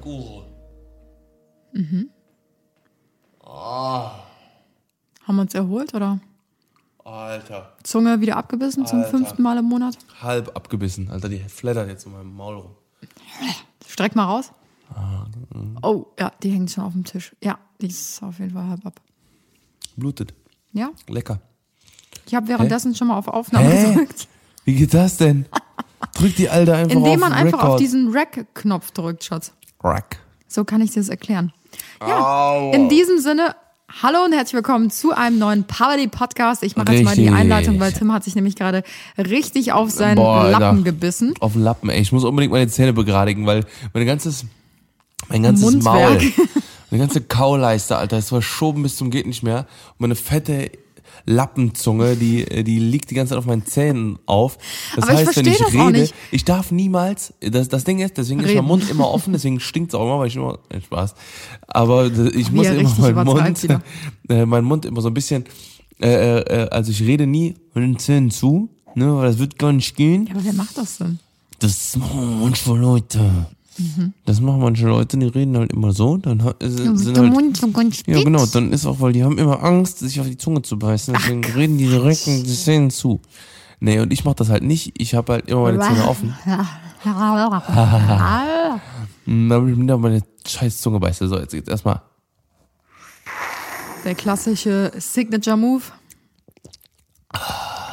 Kleine Kuh. Haben wir uns erholt oder? Alter. Zunge wieder abgebissen zum Alter. fünften Mal im Monat? Halb abgebissen. Alter, die flattert jetzt in meinem Maul rum. Streck mal raus. Oh, ja, die hängt schon auf dem Tisch. Ja, die ist auf jeden Fall halb ab. Blutet. Ja, Lecker. ich habe währenddessen schon mal auf Aufnahme Hä? gedrückt. Wie geht das denn? Drück die Alte einfach auf Indem man einfach Record. auf diesen Rack-Knopf drückt, Schatz. Rack. So kann ich dir das erklären. Ja, in diesem Sinne, hallo und herzlich willkommen zu einem neuen Powerly Podcast. Ich mache jetzt mal die Richtig. Einleitung, weil Tim hat sich nämlich gerade richtig auf seinen Boah, Alter. Lappen gebissen. Auf den Lappen, ey. Ich muss unbedingt meine Zähne begradigen, weil mein ganzes, mein ganzes Mundwerk. Maul, meine ganze Kauleiste, Alter, ist verschoben bis zum geht nicht mehr. Und meine fette Lappenzunge, die, die liegt die ganze Zeit auf meinen Zähnen auf. Das Aber ich heißt, wenn ich das auch rede, ich darf niemals, das, das Ding ist, deswegen ist Reden. mein Mund immer offen, deswegen stinkt's auch immer, weil ich immer, äh, Spaß. Aber ich muss er immer meinen Mund, äh, meinen Mund immer so ein bisschen, äh, äh, also ich rede nie mit den Zähnen zu, ne, weil das wird gar nicht gehen. Ja, aber wer macht das denn? Das machen manche Leute. Das machen manche Leute, die reden halt immer so, dann ha- sind sind der halt, Mund so ganz spitz. ja genau, dann ist auch, weil die haben immer Angst, sich auf die Zunge zu beißen, deswegen reden die direkt die Zähne zu. Nee, und ich mach das halt nicht, ich habe halt immer meine Zähne offen. Hab ich mir meine scheiß Zunge beiße. So, jetzt geht's erstmal. Der klassische Signature Move.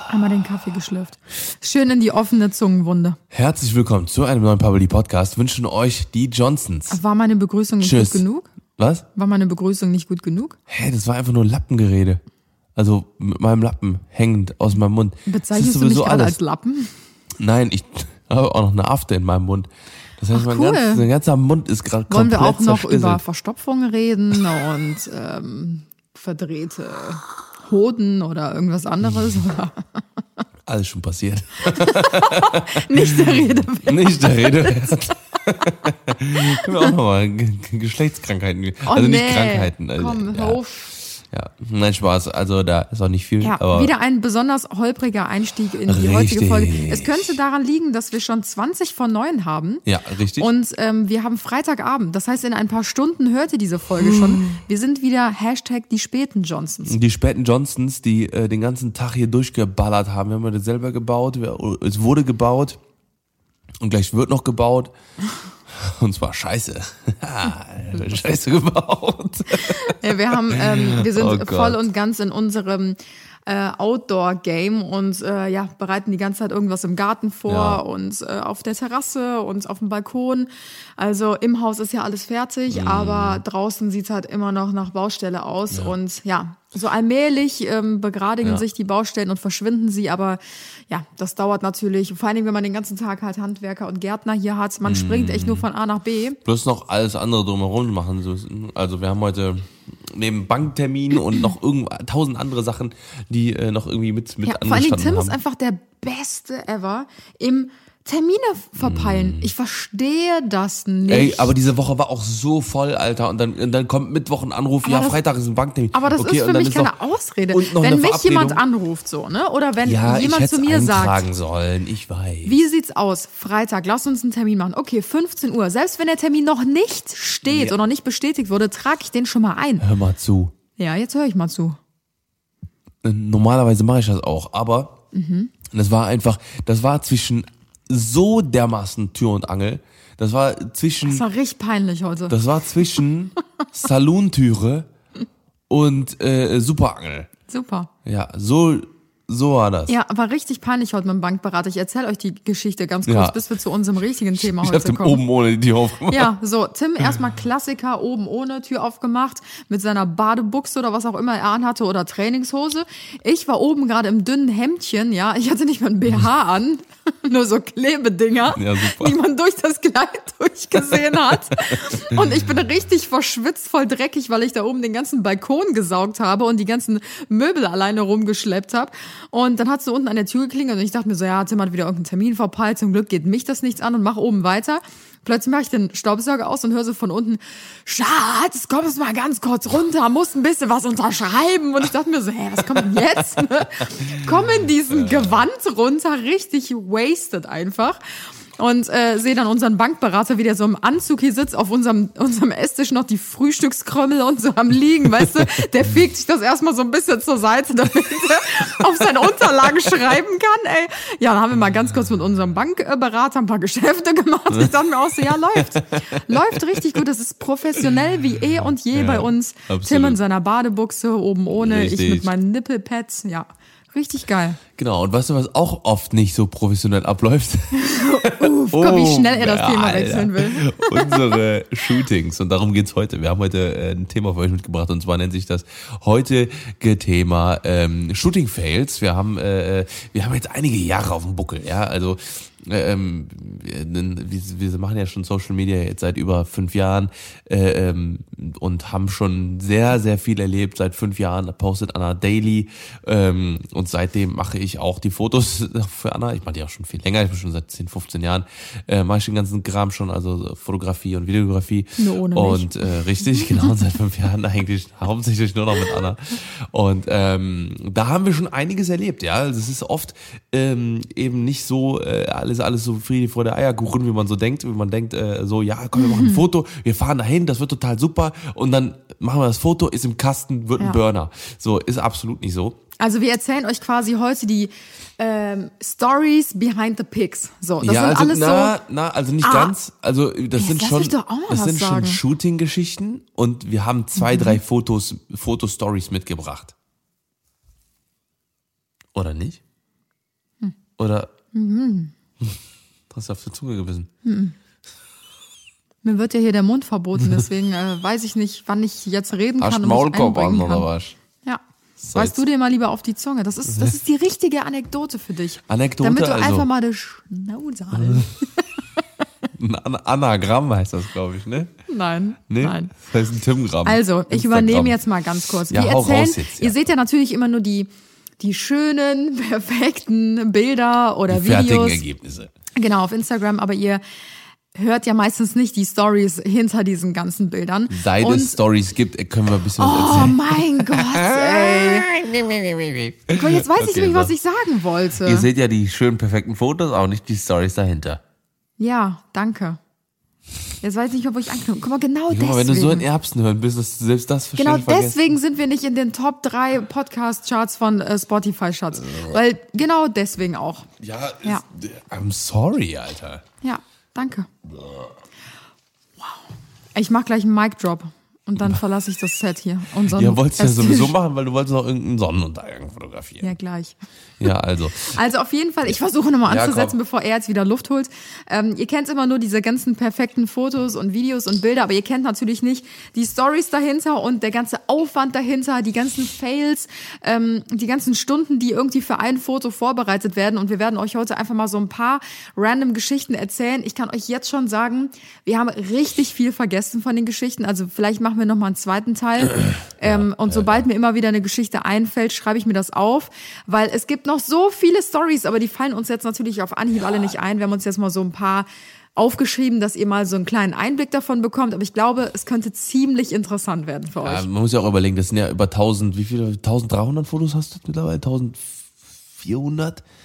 Einmal den Kaffee geschlürft. Schön in die offene Zungenwunde. Herzlich willkommen zu einem neuen Public Podcast. Wünschen euch die Johnsons. War meine Begrüßung nicht Tschüss. gut genug? Was? War meine Begrüßung nicht gut genug? Hä, das war einfach nur Lappengerede. Also mit meinem Lappen hängend aus meinem Mund. Bezeichnest du mich gerade alles. als Lappen? Nein, ich habe auch noch eine Afte in meinem Mund. Das heißt, Ach, mein, cool. ganzes, mein ganzer Mund ist gerade Wollen komplett wir auch noch über Verstopfung reden und ähm, verdrehte Hoden oder irgendwas anderes? Oder? Alles schon passiert. Nicht der Rede wert. Nicht der Rede wert. Können wir auch nochmal Geschlechtskrankheiten. Oh, also nicht nee. Krankheiten. Also, Komm, ja, auf. Ja, nein, Spaß. Also da ist auch nicht viel. Ja, aber wieder ein besonders holpriger Einstieg in die Richtig. heutige Folge. Es könnte daran liegen, dass wir schon 20 von 9 haben. Ja, richtig. Und ähm, wir haben Freitagabend. Das heißt, in ein paar Stunden hört ihr diese Folge schon. Wir sind wieder Hashtag die späten Johnsons. die späten Johnsons, die äh, den ganzen Tag hier durchgeballert haben. Wir haben das selber gebaut. Wir, es wurde gebaut. Und gleich wird noch gebaut. Und zwar scheiße. scheiße gebaut. Ja, wir haben, ähm, wir sind Oh voll und ganz in unserem äh, Outdoor-Game und äh, ja, bereiten die ganze Zeit irgendwas im Garten vor Ja. und äh, auf der Terrasse und auf dem Balkon. Also im Haus ist ja alles fertig, Mhm. aber draußen sieht's halt immer noch nach Baustelle aus. Und ja, so allmählich ähm, begradigen Ja. sich die Baustellen und verschwinden sie, aber ja, das dauert natürlich, vor allem wenn man den ganzen Tag halt Handwerker und Gärtner hier hat. Man springt echt nur von A nach B. Plus noch alles andere drumherum machen. So, Also wir haben heute neben Banktermin und noch irgend tausend andere Sachen, die äh, noch irgendwie mit, mit Ja, vor angestanden Tim haben. ist einfach der Beste ever im Termine verpeilen. Ich verstehe das nicht. Ey, aber diese Woche war auch so voll, Alter. Und dann, und dann kommt Mittwoch ein Anruf, Aber ja, das- Freitag ist ein Banktermin. aber das okay, ist für mich keine noch- Ausrede. Wenn mich jemand anruft, so, ne? Oder wenn ja, jemand zu mir sagt, sollen, ich weiß. wie sieht's aus? Freitag, lass uns einen Termin machen. Okay, 15 Uhr. Selbst wenn der Termin noch nicht steht Ja. oder nicht bestätigt wurde, trage ich den schon mal ein. Hör mal zu. Ja, jetzt höre ich mal zu. Normalerweise mache ich das auch, aber Mhm. das war einfach, das war zwischen so dermaßen Tür und Angel. Das war zwischen, Das war richtig peinlich heute. das war zwischen Salontüre und äh, Superangel. Super. Ja, so, so war das. Ja, war richtig peinlich heute mit dem Bankberater. Ich erzähle euch die Geschichte ganz kurz, Ja. bis wir zu unserem richtigen Thema ich heute kommen. oben ohne die Tür aufgemacht. Ja, so, Tim erstmal Klassiker, oben ohne Tür aufgemacht, mit seiner Badebuchse oder was auch immer er anhatte oder Trainingshose. Ich war oben gerade im dünnen Hemdchen, ja, ich hatte nicht mal ein BH an, nur so Klebedinger, Ja, die man durch das Kleid durchgesehen hat. Und ich bin richtig verschwitzt, voll dreckig, weil ich da oben den ganzen Balkon gesaugt habe und die ganzen Möbel alleine rumgeschleppt habe. Und dann hat sie unten an der Tür geklingelt und ich dachte mir so, ja, hat jemand wieder irgendeinen Termin verpeilt. Zum Glück geht mich das nichts an und mach oben weiter. Plötzlich mache ich den Staubsauger aus und höre so von unten, Schatz, komm jetzt mal ganz kurz runter, muss ein bisschen was unterschreiben. Und ich dachte mir so, hä, was kommt denn jetzt? komm in diesen Gewand runter, richtig wasted einfach und äh, sehe dann unseren Bankberater, wie der so im Anzug hier sitzt, auf unserem, unserem Esstisch noch die Frühstückskrümmel und so am Liegen, weißt du, der fegt sich das erstmal so ein bisschen zur Seite, damit er auf seine Unterlagen schreiben kann, ey. Ja, dann haben wir mal ganz kurz mit unserem Bankberater ein paar Geschäfte gemacht. Ich dachte mir auch so, ja, läuft. Läuft richtig gut. Das ist professionell wie eh und je Ja, bei uns. absolut. Tim in seiner Badebuchse, oben ohne, ich Richtig. mit meinen Nippelpads, ja. Richtig geil. Genau, und weißt du, was auch oft nicht so professionell abläuft? Uff, guck, wie schnell er das ja, Thema wechseln will. Unsere Shootings. Und darum geht's heute. Wir haben heute äh, ein Thema für euch mitgebracht und zwar nennt sich das heutige Thema ähm, Shooting Fails. Wir haben, äh, wir haben jetzt einige Jahre auf dem Buckel, ja. Also ähm, wir, wir machen ja schon Social Media jetzt seit über fünf Jahren äh, ähm, und haben schon sehr, sehr viel erlebt. Seit fünf Jahren postet Anna Daily ähm, und seitdem mache ich auch die Fotos für Anna. Ich mache die auch schon viel länger, ich bin schon seit 10, 15 Jahren, äh, mache ich den ganzen Kram schon, also Fotografie und Videografie. Nur ohne mich. und äh, richtig, genau, seit fünf Jahren eigentlich hauptsächlich nur noch mit Anna. Und ähm, da haben wir schon einiges erlebt, ja. Also es ist oft ähm, eben nicht so äh, alles, alles so Friede vor der Eierkuchen, wie man so denkt, wie man denkt, äh, so, ja, komm, wir machen ein Foto, wir fahren dahin, das wird total super und dann machen wir das Foto, ist im Kasten, wird ein Ja. Burner. So, ist absolut nicht so. Also wir erzählen euch quasi heute die ähm, Stories behind the pics. So, das ja, sind also, alles na, so. na, also nicht Ah. ganz. Also das sind schon, das sind schon sagen. Mhm. Shooting-Geschichten und wir haben zwei, drei Fotos, Fotostories mitgebracht. Oder nicht? Hm. Oder? Mhm. Du hast auf die Zunge gebissen. Mir wird ja hier der Mund verboten, deswegen äh, weiß ich nicht, wann ich jetzt reden Hast kann du und mich Maulkorb an oder was? Ja. So, Weißt du dir mal lieber auf die Zunge. Das ist, das ist die richtige Anekdote für dich. Anekdote, Damit du also. einfach mal die Schnauze halten. Ein An Anagramm heißt das, glaube ich, ne? Nein, Nee? nein. Das heißt ein Tim-Gramm. Also, ich Instagram. übernehme jetzt mal ganz kurz. Ja, Wir erzählen, raus jetzt, ja. ihr seht ja natürlich immer nur die, die schönen, perfekten Bilder oder Die fertigen Videos. Ergebnisse. Genau, auf Instagram, aber ihr hört ja meistens nicht die Stories hinter diesen ganzen Bildern. Seit Und, es Stories gibt, können wir ein bisschen was Oh erzählen. mein Gott, ey. Jetzt weiß ich Okay, nicht, was so. ich sagen wollte. Ihr seht ja die schönen, perfekten Fotos, auch nicht die Stories dahinter. Ja, danke. Jetzt weiß ich nicht, mehr, wo ich anknüpfe. Guck mal, genau Guck mal, deswegen. wenn du so in Erbsen hören bist, dass du selbst das Genau deswegen sind wir nicht in den Top 3 Podcast-Charts von äh, Spotify, Schatz. Weil genau deswegen auch. Ja, Ja. Ist, I'm sorry, Alter. Ja, danke. Wow. Ich mach gleich einen Mic-Drop und dann verlasse ich das Set hier. Unseren Ja, wolltest du ja sowieso machen, weil du wolltest noch irgendeinen Sonnenuntergang fotografieren. Ja, gleich. Ja, also. Also auf jeden Fall, ich versuche nochmal Ja, anzusetzen, komm. bevor er jetzt wieder Luft holt. Ähm, ihr kennt immer nur diese ganzen perfekten Fotos und Videos und Bilder, aber ihr kennt natürlich nicht die Stories dahinter und der ganze Aufwand dahinter, die ganzen Fails, ähm, die ganzen Stunden, die irgendwie für ein Foto vorbereitet werden. Und wir werden euch heute einfach mal so ein paar random Geschichten erzählen. Ich kann euch jetzt schon sagen, wir haben richtig viel vergessen von den Geschichten. Also vielleicht machen wir nochmal einen zweiten Teil. ähm, und sobald mir immer wieder eine Geschichte einfällt, schreibe ich mir das auf, weil es gibt noch so viele Stories, aber die fallen uns jetzt natürlich auf Anhieb alle nicht ein. Wir haben uns jetzt mal so ein paar aufgeschrieben, dass ihr mal so einen kleinen Einblick davon bekommt. Aber ich glaube, es könnte ziemlich interessant werden für Ja, euch. man muss ja auch überlegen, das sind ja über 1000, wie viele, 1300 Fotos hast du mittlerweile? 1400?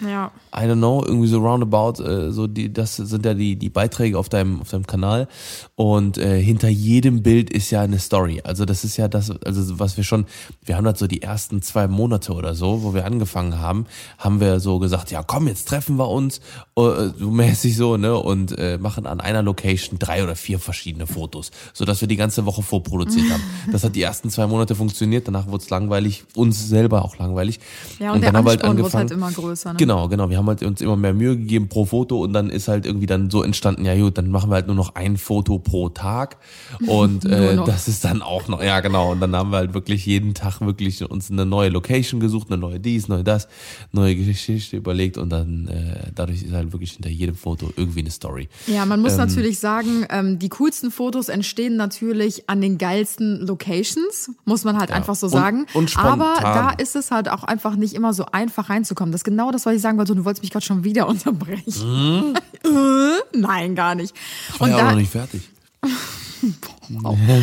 Ja. I don't know, irgendwie so roundabout, äh, so die, das sind ja die, die Beiträge auf deinem, auf deinem Kanal. Und äh, hinter jedem Bild ist ja eine Story. Also das ist ja das, also was wir schon, wir haben das so die ersten zwei Monate oder so, wo wir angefangen haben, haben wir so gesagt, ja komm, jetzt treffen wir uns, äh, so mäßig so, ne, und äh, machen an einer Location drei oder vier verschiedene Fotos, so dass wir die ganze Woche vorproduziert haben. Das hat die ersten zwei Monate funktioniert, danach wurde es langweilig, uns selber auch langweilig. Ja, und, der dann haben wir halt angefangen. Immer größer. Ne? Genau, genau. Wir haben halt uns immer mehr Mühe gegeben pro Foto und dann ist halt irgendwie dann so entstanden, ja gut, dann machen wir halt nur noch ein Foto pro Tag und äh, das ist dann auch noch, ja genau. Und dann haben wir halt wirklich jeden Tag wirklich uns eine neue Location gesucht, eine neue dies, neue das, neue Geschichte überlegt und dann äh, dadurch ist halt wirklich hinter jedem Foto irgendwie eine Story. Ja, man muss Ähm, natürlich sagen, ähm, die coolsten Fotos entstehen natürlich an den geilsten Locations, muss man halt einfach so Und- sagen. und spontan. Aber da ist es halt auch einfach nicht immer so einfach reinzukommen. Das ist genau das, was ich sagen wollte. Du wolltest mich gerade schon wieder unterbrechen. Äh, Nein, gar nicht. Ich war ja auch noch nicht fertig.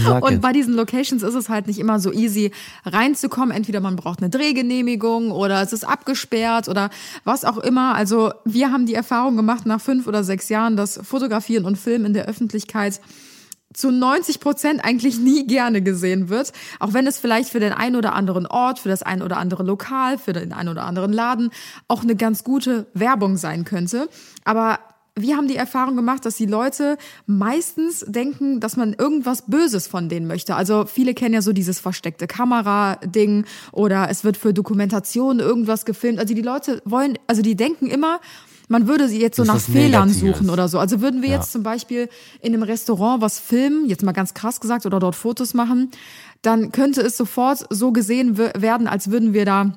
Sag Und jetzt. bei diesen Locations ist es halt nicht immer so easy reinzukommen. Entweder man braucht eine Drehgenehmigung oder es ist abgesperrt oder was auch immer. Also wir haben die Erfahrung gemacht nach fünf oder sechs Jahren, dass Fotografieren und Filmen in der Öffentlichkeit zu 90 Prozent eigentlich nie gerne gesehen wird. Auch wenn es vielleicht für den einen oder anderen Ort, für das ein oder andere Lokal, für den einen oder anderen Laden auch eine ganz gute Werbung sein könnte. Aber wir haben die Erfahrung gemacht, dass die Leute meistens denken, dass man irgendwas Böses von denen möchte. Also viele kennen ja so dieses versteckte Kamera-Ding oder es wird für Dokumentation irgendwas gefilmt. Also die Leute wollen, also die denken immer, man würde sie jetzt so Das nach Fehlern Negatives. suchen oder so. Also würden wir Ja. jetzt zum Beispiel in einem Restaurant was filmen, jetzt mal ganz krass gesagt, oder dort Fotos machen, dann könnte es sofort so gesehen we- werden, als würden wir da,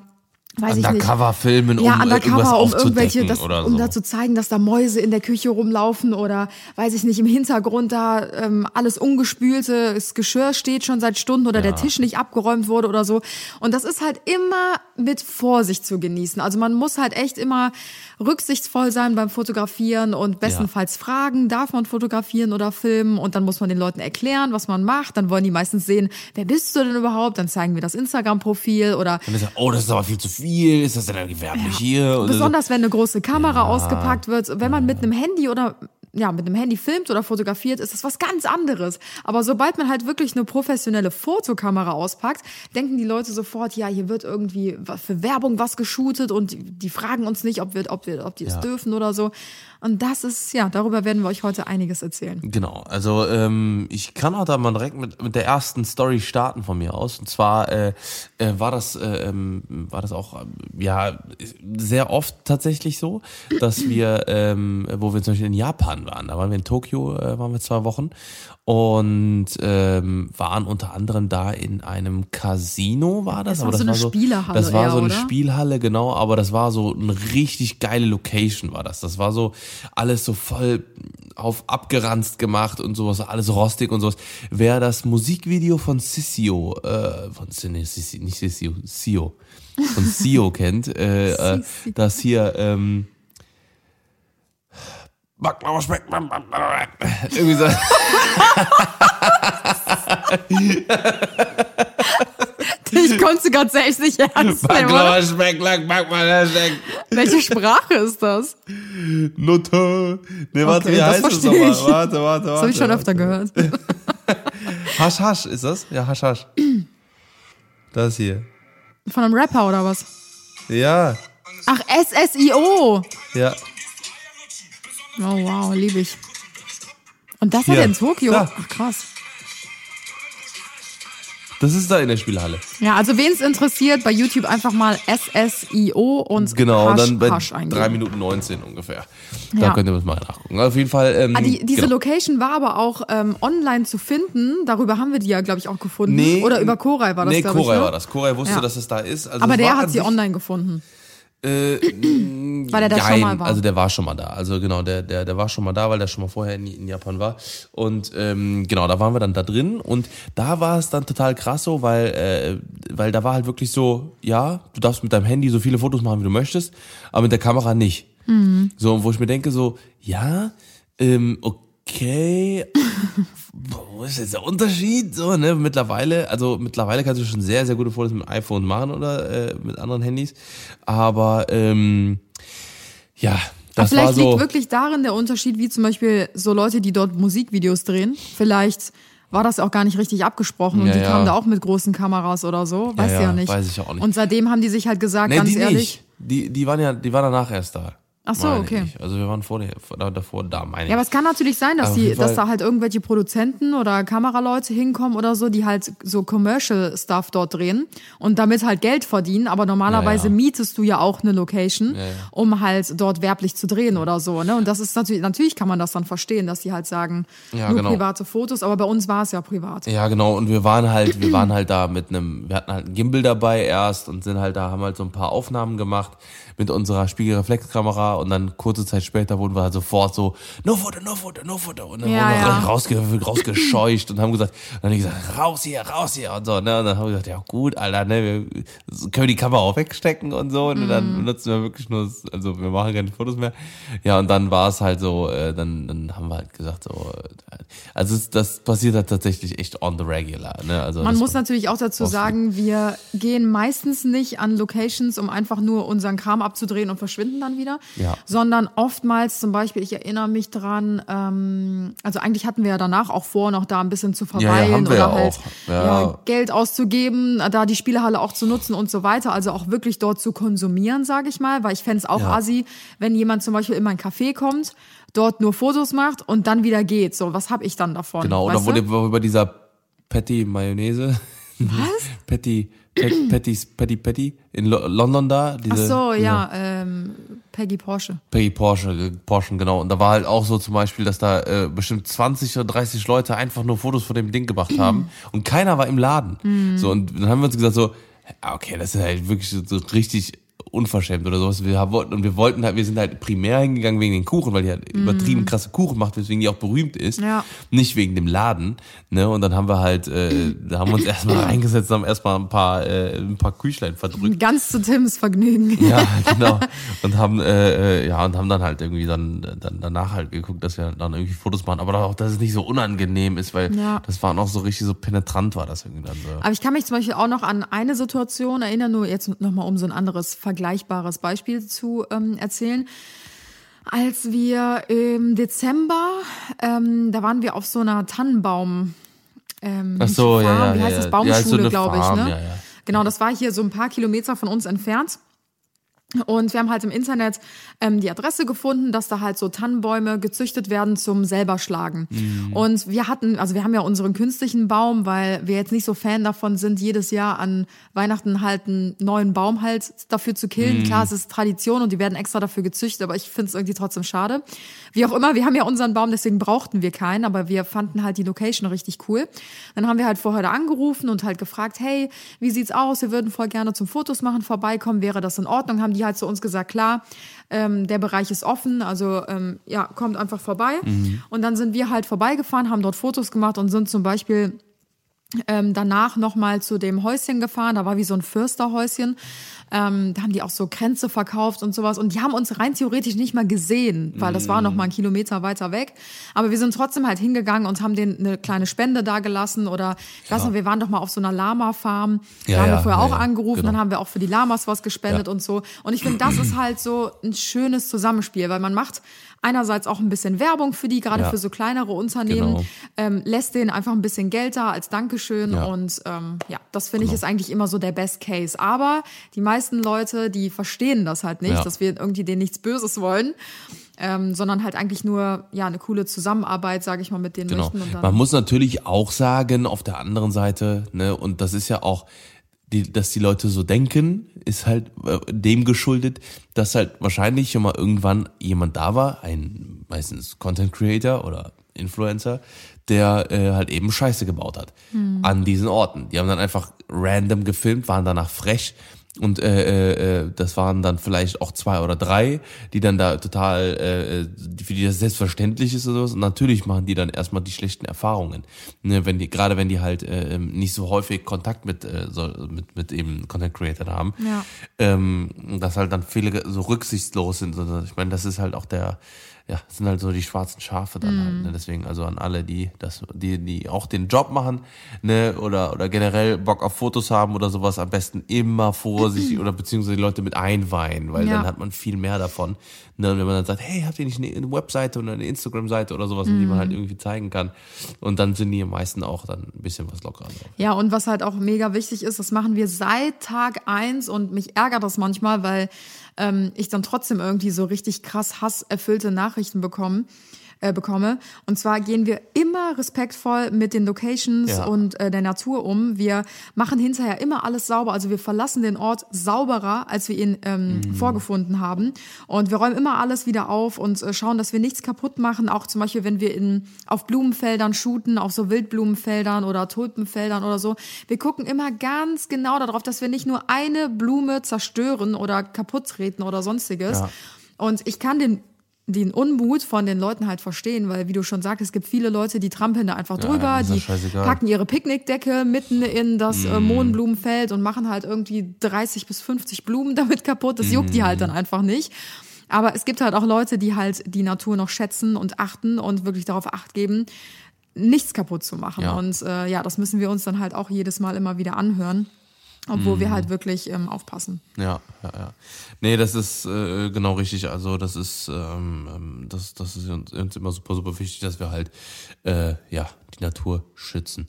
weiß ich nicht. Undercover filmen, um Ja, undercover, um irgendwelche, das, oder so. um da zu zeigen, dass da Mäuse in der Küche rumlaufen oder, weiß ich nicht, im Hintergrund da ähm, alles ungespülte, das Geschirr steht schon seit Stunden oder der Tisch nicht abgeräumt wurde oder so. Und das ist halt immer mit Vorsicht zu genießen. Also man muss halt echt immer rücksichtsvoll sein beim Fotografieren und bestenfalls fragen, darf man fotografieren oder filmen? Und dann muss man den Leuten erklären, was man macht. Dann wollen die meistens sehen, wer bist du denn überhaupt? Dann zeigen wir das Instagram-Profil oder Dann ist er, oh, das ist aber viel zu viel, ist das denn gewerblich hier? Und Besonders wenn eine große Kamera ausgepackt wird. Wenn man mit einem Handy oder ja, mit einem Handy filmt oder fotografiert, ist das was ganz anderes. Aber sobald man halt wirklich eine professionelle Fotokamera auspackt, denken die Leute sofort, ja, hier wird irgendwie für Werbung was geshootet und die, die fragen uns nicht, ob wir, ob wir, ob die es Ja. dürfen oder so. Und das ist, ja, darüber werden wir euch heute einiges erzählen. Genau, also ähm, ich kann auch da mal direkt mit, mit der ersten Story starten von mir aus. Und zwar äh, äh, war das äh, ähm, war das auch ähm, ja sehr oft tatsächlich so, dass wir, ähm, wo wir zum Beispiel in Japan waren, da waren wir in Tokio, äh, waren wir zwei Wochen und ähm, waren unter anderem da in einem Casino, war das? Das war so eine Spielehalle Das war eher, so eine oder? Spielhalle, genau, aber das war so eine richtig geile Location, war das. Das war so alles so voll auf abgeranzt gemacht und sowas, alles rostig und sowas. Wer das Musikvideo von Sissio, äh, von nee, Sissi, nicht Sissio, Sio, von Sio kennt, äh, äh, das hier, ähm, irgendwie so, Ich konnte ganz echt nicht ernst nehmen. Baklava schmeckt lang, Baklava schmeckt Welche Sprache ist das? Nutte. Nee, warte, Okay, wie heißt das verstehe nochmal? Warte, warte, warte. Das habe ich schon warte. öfter gehört. Hasch, Hasch, ist das? Ja, Hasch, Hasch. Das hier. Von einem Rapper oder was? Ja, Ach, SSIO. ja. Oh wow, liebe ich. Und das hat Hier. er in Tokio? Da. Ach krass. Das ist da in der Spielhalle. Ja, also wen es interessiert, bei YouTube einfach mal SSIO und Genau, Hasch, dann bei Hasch eingeben. 3 Minuten 19 ungefähr. Da Ja. könnt ihr das mal nachgucken. Auf jeden Fall. Ähm, Ah, die, diese genau. Location war aber auch ähm, online zu finden. Darüber haben wir die ja, glaube ich, auch gefunden. Nee, Oder über Koray war das, Nee, glaube ich. Koray ne? war das. Koray wusste, Ja. dass es da ist. Also Aber der hat sie online gefunden. Äh, Weil er da schon mal war. Also der war schon mal da. Also genau, der, der, der war schon mal da, weil der schon mal vorher in, in Japan war. Und ähm, genau, da waren wir dann da drin und da war es dann total krass so, weil, äh, weil da war halt wirklich so, ja, du darfst mit deinem Handy so viele Fotos machen, wie du möchtest, aber mit der Kamera nicht. Mhm. So, wo ich mir denke, so, ja, ähm, okay, wo ist jetzt der Unterschied? So, ne, mittlerweile, also mittlerweile kannst du schon sehr, sehr gute Fotos mit dem iPhone machen oder äh, mit anderen Handys. Aber ähm, ja, Aber das vielleicht war so. liegt wirklich darin der Unterschied, wie zum Beispiel so Leute, die dort Musikvideos drehen. Vielleicht war das auch gar nicht richtig abgesprochen und Ja, die ja. kamen da auch mit großen Kameras oder so. Weiß Ja, ja, ja, nicht. weiß ich auch nicht. Und seitdem haben die sich halt gesagt, nee, ganz ehrlich. nicht. Die, die waren ja, die waren danach erst da. Ach so, meine okay. Ich. Also wir waren vor der, vor- da- davor da, meine Ja, aber ich. es kann natürlich sein, dass, die, dass da halt irgendwelche Produzenten oder Kameraleute hinkommen oder so, die halt so Commercial Stuff dort drehen und damit halt Geld verdienen. Aber normalerweise Ja, ja. mietest du ja auch eine Location, Ja, um halt dort werblich zu drehen oder so. Ne? Und das ist natürlich, natürlich kann man das dann verstehen, dass die halt sagen, nur genau. private Fotos, aber bei uns war es ja privat. Ja, genau. Und wir waren halt, wir waren halt da mit einem, wir hatten halt einen Gimbal dabei erst und sind halt da, haben halt so ein paar Aufnahmen gemacht mit unserer Spiegelreflexkamera und dann kurze Zeit später wurden wir halt sofort so, no Foto, no Foto, no Foto. Und dann Ja, wurden wir ja. rausge rausgescheucht und haben gesagt, dann haben gesagt, raus hier, raus hier und so, ne? Und dann haben wir gesagt, ja gut, Alter, ne, wir können die Kamera auch wegstecken und so. Und Mhm. dann benutzen wir wirklich nur, also wir machen keine Fotos mehr. Ja, und dann war es halt so, äh, dann, dann haben wir halt gesagt, so, äh, also das passiert halt tatsächlich echt on the regular, ne? Also Man muss natürlich auch dazu sagen, wir gehen meistens nicht an Locations, um einfach nur unseren Kram abzudrehen und verschwinden dann wieder, Ja. sondern oftmals zum Beispiel, ich erinnere mich dran, ähm, also eigentlich hatten wir ja danach auch vor, noch da ein bisschen zu ja, verweilen wir oder ja halt auch. Ja. Ja. Geld auszugeben, da die Spielehalle auch zu nutzen und so weiter, also auch wirklich dort zu konsumieren, sage ich mal, weil ich fänd's auch Ja. assi, wenn jemand zum Beispiel in mein Café kommt, dort nur Fotos macht und dann wieder geht. So, was hab ich dann davon? Genau, oder wo, wir bei dieser Patty Mayonnaise. Was? Patty, Pat, Patty's, Patty, Patty in Lo London da. Diese, Ach so, diese ja, ähm, Peggy Porsche. Peggy Porsche, äh, Porsche, genau. Und da war halt auch so zum Beispiel, dass da äh, bestimmt 20 oder 30 Leute einfach nur Fotos von dem Ding gemacht haben und keiner war im Laden. Mhm. So, und dann haben wir uns gesagt so, ja, okay, das ist halt wirklich so richtig unverschämt oder sowas. Wir wollten, und wir wollten halt, wir sind halt primär hingegangen wegen den Kuchen, weil die halt übertrieben krasse Kuchen macht, weswegen die auch berühmt ist. Ja. Nicht wegen dem Laden. Ne? Und dann haben wir halt, äh, da haben wir uns erstmal reingesetzt, haben erstmal ein paar, äh, ein paar Küchlein verdrückt. Ganz zu Tims Vergnügen. Ja, genau. Und haben, äh, äh, ja, und haben dann halt irgendwie dann, dann danach halt geguckt, dass wir dann irgendwie Fotos machen. Aber auch, dass es nicht so unangenehm ist, weil Ja. das war noch so richtig so penetrant war das irgendwie dann so. Aber ich kann mich zum Beispiel auch noch an eine Situation erinnern, nur jetzt nochmal um so ein anderes vergleichbares Beispiel zu ähm, erzählen. Als wir im Dezember, ähm, da waren wir auf so einer Tannenbaum. Ähm, Ach so, ja, Farm, ja, Wie ja, heißt ja. das? Ja, ist so Baumschule, glaube ich. Ne? ja, ja. Genau, das war hier so ein paar Kilometer von uns entfernt. Und wir haben halt im Internet ähm, die Adresse gefunden, dass da halt so Tannenbäume gezüchtet werden zum selber schlagen. Mhm. Und wir hatten, also wir haben ja unseren künstlichen Baum, weil wir jetzt nicht so Fan davon sind, jedes Jahr an Weihnachten halt einen neuen Baum halt dafür zu killen. Mhm. Klar, es ist Tradition und die werden extra dafür gezüchtet, aber ich finde es irgendwie trotzdem schade. Wie auch immer, wir haben ja unseren Baum, deswegen brauchten wir keinen, aber wir fanden halt die Location richtig cool. Dann haben wir halt vorher da angerufen und halt gefragt, hey, wie sieht's aus? Wir würden voll gerne zum Fotos machen vorbeikommen. Wäre das in Ordnung? Haben die halt zu uns gesagt, klar, ähm, der Bereich ist offen, also ähm, ja, kommt einfach vorbei. Und dann sind wir halt vorbeigefahren, haben dort Fotos gemacht und sind zum Beispiel ähm, danach nochmal zu dem Häuschen gefahren. Da war wie so ein Fürsterhäuschen. Ähm, da haben die auch so Kränze verkauft und sowas. Und die haben uns rein theoretisch nicht mal gesehen, weil das war noch mal ein Kilometer weiter weg. Aber wir sind trotzdem halt hingegangen und haben denen eine kleine Spende da gelassen. Oder weiß noch, wir waren doch mal auf so einer Lama-Farm. Da Ja, haben wir ja, vorher ja, auch ja, angerufen. genau. Dann haben wir auch für die Lamas was gespendet Ja. und so. Und ich finde, das ist halt so ein schönes Zusammenspiel, weil man macht einerseits auch ein bisschen Werbung für die, gerade Ja. für so kleinere Unternehmen, Genau. ähm, lässt denen einfach ein bisschen Geld da als Dankeschön Ja. und ähm, ja, das finde ich ist eigentlich immer so der Best Case. Aber die meisten Leute, die verstehen das halt nicht, Ja. dass wir irgendwie denen nichts Böses wollen, ähm, sondern halt eigentlich nur ja eine coole Zusammenarbeit, sage ich mal, mit denen Genau. möchten. Man muss natürlich auch sagen, auf der anderen Seite, ne, und das ist ja auch, die, dass die Leute so denken, ist halt äh, dem geschuldet, dass halt wahrscheinlich schon mal irgendwann jemand da war, ein meistens Content Creator oder Influencer, der äh, halt eben Scheiße gebaut hat an diesen Orten. Die haben dann einfach random gefilmt, waren danach frech und äh, äh, äh, das waren dann vielleicht auch zwei oder drei, die dann da total, äh, äh, für die das selbstverständlich ist oder sowas. Und natürlich machen die dann erstmal die schlechten Erfahrungen. Ne, wenn die, gerade wenn die halt äh, ähm, nicht so häufig Kontakt mit, äh, so, mit, mit eben Content Creator haben. Ja. Ähm, dass halt dann viele so rücksichtslos sind. Ich meine, das ist halt auch der, ja, sind halt so die schwarzen Schafe dann halt. Ne? Deswegen also an alle, die das, die, die auch den Job machen, ne, oder, oder generell Bock auf Fotos haben oder sowas, am besten immer vorsichtig oder beziehungsweise die Leute mit einweihen, weil Ja. dann hat man viel mehr davon. Ne? Und wenn man dann sagt, hey, habt ihr nicht eine, Webseite oder eine Instagram-Seite oder sowas, die man halt irgendwie zeigen kann? Und dann sind die am meisten auch dann ein bisschen was lockerer drauf. Ja, und was halt auch mega wichtig ist, das machen wir seit Tag eins und mich ärgert das manchmal, weil ähm, ich dann trotzdem irgendwie so richtig krass hasserfüllte Nachrichten bekommen äh, bekomme. Und zwar gehen wir immer respektvoll mit den Locations Ja. und äh, der Natur um. Wir machen hinterher immer alles sauber. Also wir verlassen den Ort sauberer, als wir ihn ähm, Mhm. vorgefunden haben. Und wir räumen immer alles wieder auf und äh, schauen, dass wir nichts kaputt machen. Auch zum Beispiel, wenn wir in, auf Blumenfeldern shooten, auf so Wildblumenfeldern oder Tulpenfeldern oder so. Wir gucken immer ganz genau darauf, dass wir nicht nur eine Blume zerstören oder kaputt treten oder sonstiges. Ja. Und ich kann den den Unmut von den Leuten halt verstehen, weil wie du schon sagst, es gibt viele Leute, die trampeln da einfach drüber, ja die packen ihre Picknickdecke mitten in das äh, Mohnblumenfeld und machen halt irgendwie 30 bis 50 Blumen damit kaputt. Das juckt die halt Mhm. dann einfach nicht. Aber es gibt halt auch Leute, die halt die Natur noch schätzen und achten und wirklich darauf acht geben, nichts kaputt zu machen. Ja. Und äh, ja, das müssen wir uns dann halt auch jedes Mal immer wieder anhören, obwohl Mhm. wir halt wirklich ähm, aufpassen. Ja, ja, ja. Nee, das ist äh, genau richtig. Also das ist, ähm, ähm, das, das ist uns, uns immer super, super wichtig, dass wir halt äh, ja die Natur schützen.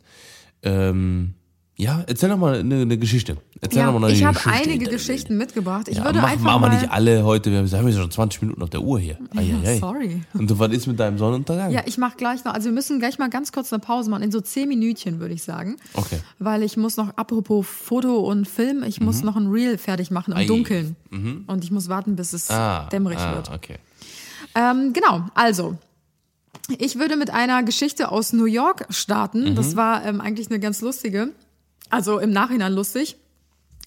Ähm, ja, erzähl doch mal eine, eine Geschichte. Erzähl Ja, doch mal eine ich habe einige Geschichten mitgebracht. Ich Ja, würde mach, einfach mach mal mal nicht alle heute. Wir haben ja schon 20 Minuten auf der Uhr hier. Eieiei. sorry. Und was ist mit deinem Sonnenuntergang? Ja, ich mache gleich noch, also wir müssen gleich mal ganz kurz eine Pause machen, in so zehn Minütchen, würde ich sagen. Okay. Weil ich muss noch, apropos Foto und Film, ich muss noch ein Reel fertig machen im Mhm. Ei. Dunkeln. Und ich muss warten, bis es Ah, dämmerig ah, wird. okay. Ähm, genau, also. Ich würde mit einer Geschichte aus New York starten. Mhm. Das war ähm, eigentlich eine ganz lustige. Also im Nachhinein lustig.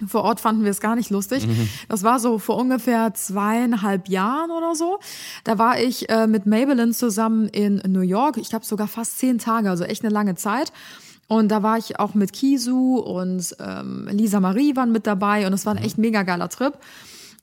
Vor Ort fanden wir es gar nicht lustig. Mhm. Das war so vor ungefähr zweieinhalb Jahren oder so. Da war ich äh, mit Maybelline zusammen in New York. Ich glaube sogar fast zehn Tage, also echt eine lange Zeit. Und da war ich auch mit Kisu und ähm, Lisa Marie waren mit dabei und es war ein echt mega geiler Trip.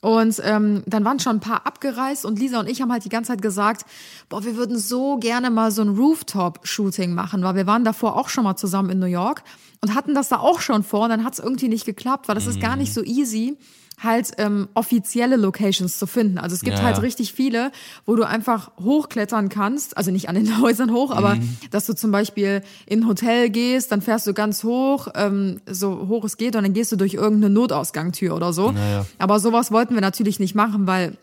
Und ähm, dann waren schon ein paar abgereist und Lisa und ich haben halt die ganze Zeit gesagt, boah, wir würden so gerne mal so ein Rooftop-Shooting machen, weil wir waren davor auch schon mal zusammen in New York und hatten das da auch schon vor und dann hat es irgendwie nicht geklappt, weil das ist gar nicht so easy, halt ähm, offizielle Locations zu finden. Also es gibt Ja, halt ja. richtig viele, wo du einfach hochklettern kannst, also nicht an den Häusern hoch, aber Mhm. dass du zum Beispiel in ein Hotel gehst, dann fährst du ganz hoch, ähm, so hoch es geht und dann gehst du durch irgendeine Notausgangtür oder so. ja. Aber sowas wollten wir natürlich nicht machen, weil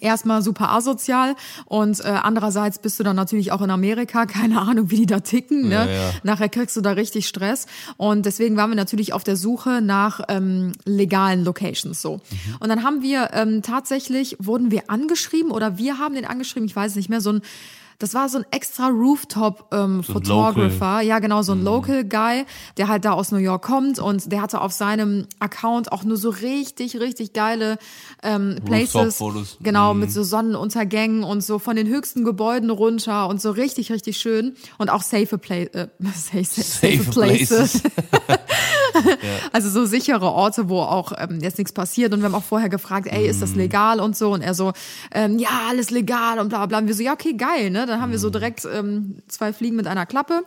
erstmal super asozial und äh, andererseits bist du dann natürlich auch in Amerika, keine Ahnung, wie die da ticken. Ne? Ja, ja. Nachher kriegst du da richtig Stress und deswegen waren wir natürlich auf der Suche nach ähm, legalen Locations so. Und dann haben wir ähm, tatsächlich wurden wir angeschrieben oder wir haben den angeschrieben, ich weiß nicht mehr, so ein das war so ein extra Rooftop ähm, Photographer, ja genau, so ein Local Guy, der halt da aus New York kommt und der hatte auf seinem Account auch nur so richtig, richtig geile ähm, Places. Genau, mit so Sonnenuntergängen und so von den höchsten Gebäuden runter und so richtig, richtig schön. Und auch safe, Pla äh, safe, safe, safe Safe Places. Also so sichere Orte, wo auch ähm, jetzt nichts passiert. Und wir haben auch vorher gefragt, ey, ist das legal und so. Und er so, ähm, ja, alles legal und bla bla. Und wir so, ja, okay, geil, ne? Dann haben wir so direkt ähm, zwei Fliegen mit einer Klappe.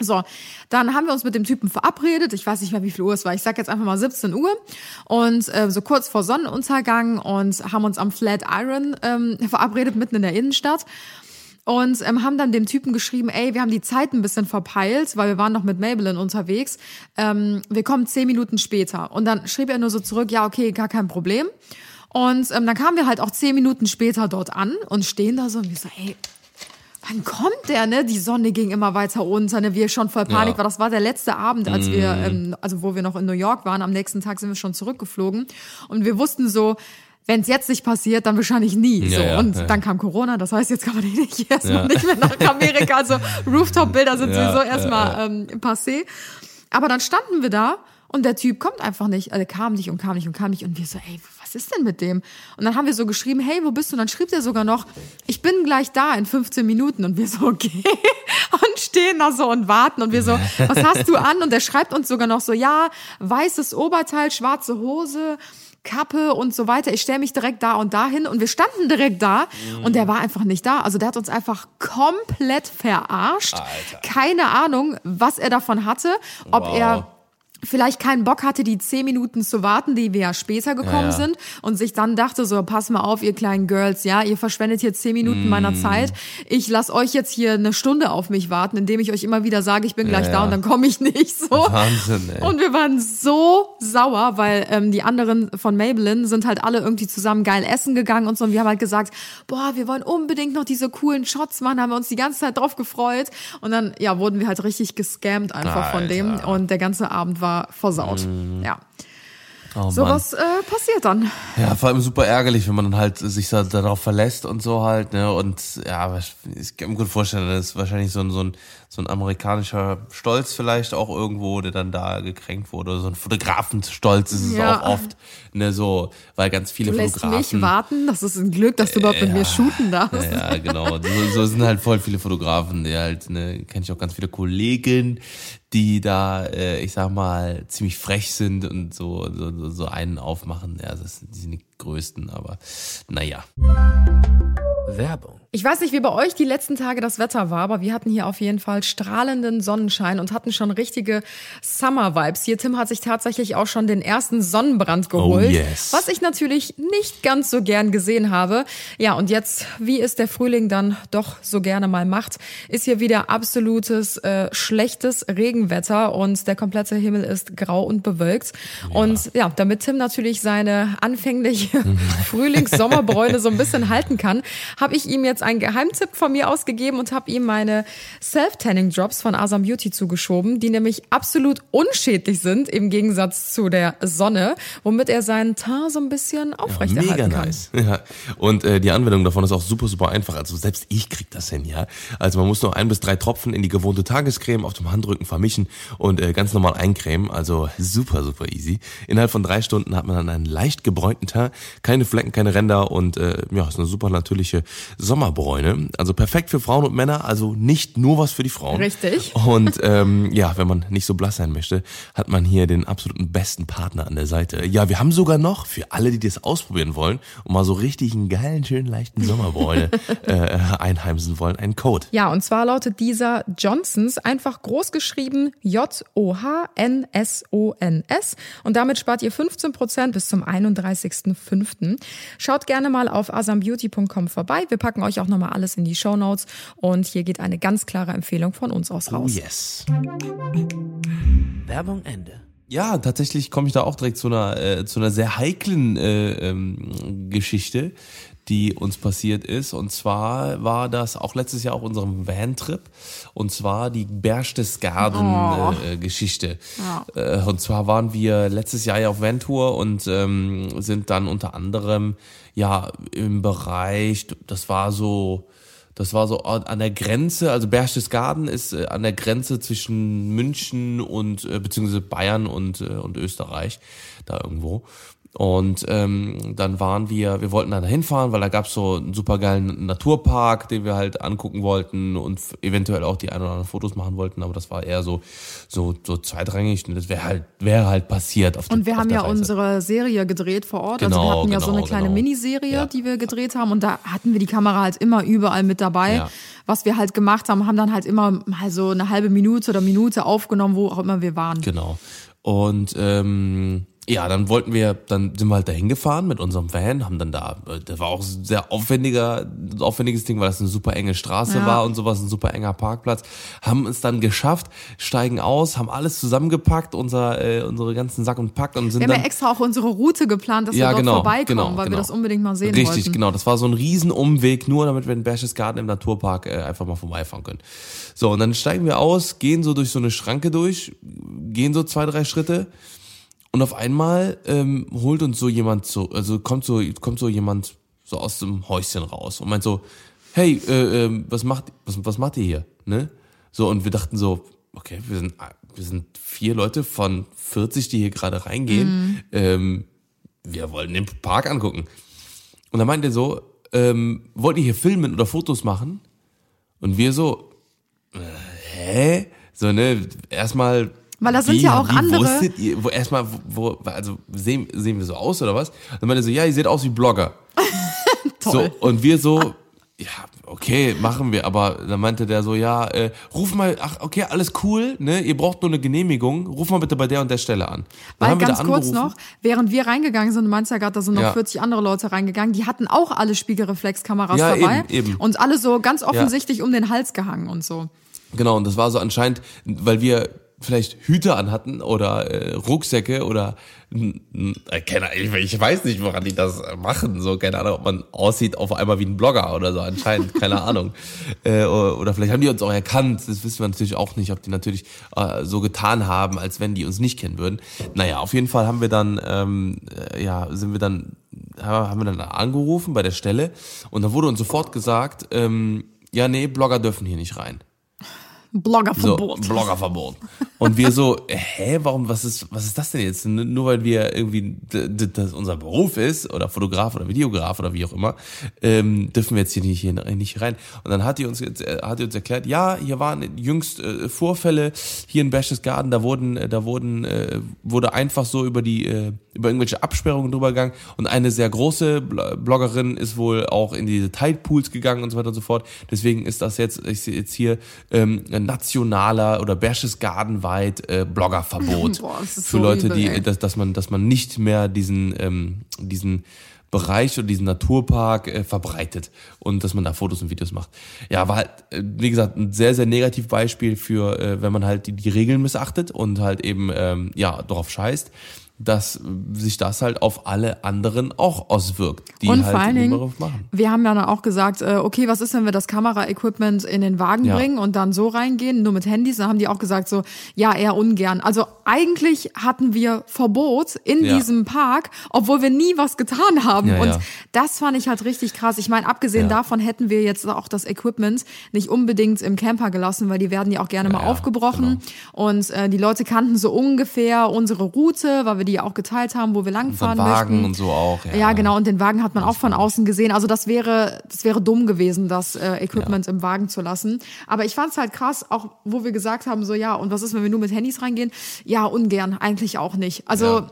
So, dann haben wir uns mit dem Typen verabredet. Ich weiß nicht mehr, wie viel Uhr es war. Ich sag jetzt einfach mal 17 Uhr. Und äh, so kurz vor Sonnenuntergang und haben uns am Flatiron ähm, verabredet, mitten in der Innenstadt. Und ähm, haben dann dem Typen geschrieben, ey, wir haben die Zeit ein bisschen verpeilt, weil wir waren noch mit Maybelline unterwegs. Ähm, wir kommen zehn Minuten später. Und dann schrieb er nur so zurück, ja, okay, gar kein Problem. Und ähm, dann kamen wir halt auch zehn Minuten später dort an und stehen da so und wir so, ey, wann kommt der, ne? Die Sonne ging immer weiter unter, ne? Wir schon voll Panik Ja. war. Das war der letzte Abend, als wir, ähm, also wo wir noch in New York waren. Am nächsten Tag sind wir schon zurückgeflogen. Und wir wussten so, wenn es jetzt nicht passiert, dann wahrscheinlich nie. Ja, so. ja, und ja. dann kam Corona, das heißt, jetzt kann man nicht erstmal nicht mehr nach Amerika. Also Rooftop-Bilder sind sowieso erstmal ähm, passé. Aber dann standen wir da und der Typ kommt einfach nicht. Also, kam nicht und kam nicht und kam nicht. Und wir so, ey, was ist denn mit dem? Und dann haben wir so geschrieben, hey, wo bist du? Und dann schrieb der sogar noch, ich bin gleich da in 15 Minuten. Und wir so, okay. Und stehen da so und warten. Und wir so, was hast du an? Und der schreibt uns sogar noch so, ja, weißes Oberteil, schwarze Hose, Kappe und so weiter. Ich stelle mich direkt da und dahin. Und wir standen direkt da. Und der war einfach nicht da. Also der hat uns einfach komplett verarscht. Keine Ahnung, was er davon hatte. Ob Wow. er vielleicht keinen Bock hatte, die zehn Minuten zu warten, die wir ja später gekommen Ja, ja. sind und sich dann dachte so, pass mal auf, ihr kleinen Girls, ja, ihr verschwendet hier zehn Minuten Mm. meiner Zeit. Ich lasse euch jetzt hier eine Stunde auf mich warten, indem ich euch immer wieder sage, ich bin gleich Ja, da ja. und dann komme ich nicht so. Wahnsinn, ey. Und wir waren so sauer, weil ähm, die anderen von Maybelline sind halt alle irgendwie zusammen geil essen gegangen und so. Und wir haben halt gesagt, boah, wir wollen unbedingt noch diese coolen Shots machen, haben wir uns die ganze Zeit drauf gefreut. Und dann, ja, wurden wir halt richtig gescammt einfach von dem. Alter. Und der ganze Abend war versaut. Ja. Oh, Sowas äh, passiert dann. Ja, vor allem super ärgerlich, wenn man dann halt sich da darauf verlässt und so halt, ne? Und ja, ich ich kann mir gut vorstellen, das ist wahrscheinlich so ein, so ein, so ein amerikanischer Stolz vielleicht auch irgendwo, der dann da gekränkt wurde. So ein Fotografenstolz ist es Ja. auch oft, ne, so, weil ganz viele Du lässt Fotografen. mich warten. Das ist ein Glück, dass du überhaupt mit mir shooten darfst. Ja, genau. So, so sind halt voll viele Fotografen, die halt, ne, kenne ich auch ganz viele Kollegen, die da, äh, ich sag mal, ziemlich frech sind und so, so, so, einen aufmachen. Ja, das sind die größten, aber naja. Werbung. Ich weiß nicht, wie bei euch die letzten Tage das Wetter war, aber wir hatten hier auf jeden Fall strahlenden Sonnenschein und hatten schon richtige Summer-Vibes. Hier, Tim hat sich tatsächlich auch schon den ersten Sonnenbrand geholt. Oh, yes. Was ich natürlich nicht ganz so gern gesehen habe. Ja, und jetzt, wie es der Frühling dann doch so gerne mal macht, ist hier wieder absolutes äh, schlechtes Regenwetter und der komplette Himmel ist grau und bewölkt. Und ja, damit Tim natürlich seine anfängliche Frühlings-Sommerbräune so ein bisschen halten kann, habe ich ihm jetzt einen Geheimtipp von mir ausgegeben und habe ihm meine Self-Tanning-Drops von Asam Beauty zugeschoben, die nämlich absolut unschädlich sind im Gegensatz zu der Sonne, womit er seinen Teint so ein bisschen aufrechterhalten Mega kann. nice. Ja. Und äh, die Anwendung davon ist auch super, super einfach. Also selbst ich krieg das hin, ja. Also man muss nur ein bis drei Tropfen in die gewohnte Tagescreme auf dem Handrücken vermischen und äh, ganz normal eincremen. Also super, super easy. Innerhalb von drei Stunden hat man dann einen leicht gebräunten Teint, keine Flecken, keine Ränder und äh, ja, ist eine super natürliche Sommerbräune. Also perfekt für Frauen und Männer, also nicht nur was für die Frauen. Richtig. Und ähm, ja, wenn man nicht so blass sein möchte, hat man hier den absoluten besten Partner an der Seite. Ja, wir haben sogar noch für alle, die das ausprobieren wollen und mal so richtig einen geilen, schönen, leichten Sommerbräune äh, einheimsen wollen, einen Code. Ja, und zwar lautet dieser Johnsons einfach groß geschrieben J-O-H-N-S-O-N-S und damit spart ihr 15% bis zum 31.05. Schaut gerne mal auf asambeauty.com vorbei. Wir packen euch auch nochmal alles in die Show Notes und hier geht eine ganz klare Empfehlung von uns aus Oh raus. yes. Werbung Ende. Ja, tatsächlich komme ich da auch direkt zu einer, äh, zu einer sehr heiklen äh, ähm, Geschichte, die uns passiert ist. Und zwar war das auch letztes Jahr auf unserem Van-Trip. Und zwar die Berchtesgaden-Geschichte. Äh, und zwar waren wir letztes Jahr ja auf Van-Tour und ähm, sind dann unter anderem ja im Bereich, das war so das war so an der Grenze, also Berchtesgaden ist äh, an der Grenze zwischen München und äh, beziehungsweise Bayern und äh, und Österreich da irgendwo. Und ähm, dann waren wir, wir wollten da hinfahren, weil da gab's so einen supergeilen Naturpark, den wir halt angucken wollten und eventuell auch die ein oder anderen Fotos machen wollten, aber das war eher so so so zweitrangig und das wäre halt wäre halt passiert auf der- Und wir auf haben der ja Reise. unsere Serie gedreht vor Ort. also Genau, wir hatten ja so genau, eine kleine genau. Miniserie, Ja. die wir gedreht haben. Und da hatten wir die Kamera halt immer überall mit dabei. Ja. Was wir halt gemacht haben, haben dann halt immer mal so eine halbe Minute oder Minute aufgenommen, wo auch immer wir waren. Genau. Und ähm, ja, dann wollten wir, dann sind wir halt dahin gefahren mit unserem Van, haben dann da, äh, das war auch sehr aufwendiger, aufwendiges Ding, weil das eine super enge Straße Ja. war und sowas, ein super enger Parkplatz. Haben es dann geschafft, steigen aus, haben alles zusammengepackt, unser, äh, unsere ganzen Sack und Pack und sind Wir haben dann ja extra auch unsere Route geplant, dass Ja, wir dort genau, vorbeikommen, genau, weil wir genau. das unbedingt mal sehen Richtig, wollten. genau. Das war so ein Riesenumweg, nur damit wir in Berchtesgaden im Naturpark äh, einfach mal vorbeifahren können. So, und dann steigen wir aus, gehen so durch so eine Schranke durch, gehen so zwei, drei Schritte und auf einmal ähm, holt uns so jemand so, also kommt so, kommt so jemand so aus dem Häuschen raus und meint so, hey, äh, ähm, was macht, was, was macht ihr hier, ne? So, und wir dachten so, okay, wir sind, wir sind vier Leute von 40, die hier gerade reingehen, ähm, wir wollen den Park angucken. Und dann meint er so, ähm, wollt ihr hier filmen oder Fotos machen? Und wir so, äh, hä? So, ne, erstmal. Weil da sind ja auch wie andere- Wusstet ihr, wo erstmal, wo, also sehen, sehen wir so aus oder was? Dann meinte er so, ja, ihr seht aus wie Blogger. Toll. So, und wir so, ja, okay. machen wir. Aber dann meinte der so, ja, äh, ruf mal, ach, okay, alles cool, ne? Ihr braucht nur eine Genehmigung. Ruf mal bitte bei der und der Stelle an. Dann Weil ganz kurz noch, während wir reingegangen sind, du meinst ja gerade, da sind noch Ja. 40 andere Leute reingegangen, die hatten auch alle Spiegelreflexkameras Ja, dabei eben, eben. und alle so ganz offensichtlich um den Hals gehangen und so. Genau, und das war so anscheinend, weil wir vielleicht Hüte anhatten oder äh, Rucksäcke oder äh, keine Ahnung, ich, weiß nicht, woran die das machen. So, keine Ahnung, ob man aussieht auf einmal wie ein Blogger oder so, anscheinend, keine Ahnung. Äh, oder, oder vielleicht haben die uns auch erkannt, das wissen wir natürlich auch nicht, ob die natürlich äh, so getan haben, als wenn die uns nicht kennen würden. Naja, auf jeden Fall haben wir dann, ähm, äh, ja, sind wir dann, haben wir dann angerufen bei der Stelle und dann wurde uns sofort gesagt, ähm, ja, nee, Blogger dürfen hier nicht rein. So, Bloggerverbot. Und wir so, hä, warum, was ist, was ist das denn jetzt? Nur weil wir irgendwie, das unser Beruf ist, oder Fotograf oder Videograf oder wie auch immer, ähm, dürfen wir jetzt hier nicht, hier nicht rein. Und dann hat die uns jetzt, äh, hat die uns erklärt, ja, hier waren jüngst äh, Vorfälle hier in Berchtesgaden, da wurden, äh, da wurden, äh, wurde einfach so über die, äh, über irgendwelche Absperrungen drüber gegangen und eine sehr große Bl- Bloggerin ist wohl auch in diese Tide Pools gegangen und so weiter und so fort. Deswegen ist das jetzt, ich sehe jetzt hier ähm, nationaler oder Berchtesgadenweit äh, Bloggerverbot. Boah, für so Leute, übel, die, dass, dass man, dass man nicht mehr diesen, ähm, diesen Bereich oder diesen Naturpark äh, verbreitet und dass man da Fotos und Videos macht. Ja, war halt, äh, wie gesagt, ein sehr, sehr negativ Beispiel für, äh, wenn man halt die, die Regeln missachtet und halt eben, ähm, ja, darauf scheißt, dass sich das halt auf alle anderen auch auswirkt, die und halt vor allen Dingen, machen. wir haben ja dann auch gesagt, äh, okay, was ist, wenn wir das Kameraequipment in den Wagen Ja. bringen und dann so reingehen, nur mit Handys? Dann haben die auch gesagt so, ja, eher ungern. Also eigentlich hatten wir Verbot in Ja. diesem Park, obwohl wir nie was getan haben. Ja, und das fand ich halt richtig krass. Ich meine, abgesehen davon hätten wir jetzt auch das Equipment nicht unbedingt im Camper gelassen, weil die werden ja auch gerne mal aufgebrochen. Und äh, die Leute kannten so ungefähr unsere Route, weil wir die ja auch geteilt haben, wo wir langfahren Dann Wagen möchten. und so auch. Ja, Ja, genau. Und den Wagen hat man auch von außen gesehen. Also das wäre, das wäre dumm gewesen, das äh, Equipment im Wagen zu lassen. Aber ich fand es halt krass, auch wo wir gesagt haben, so ja, und was ist, wenn wir nur mit Handys reingehen? Ja, ungern, eigentlich auch nicht. Also Ja.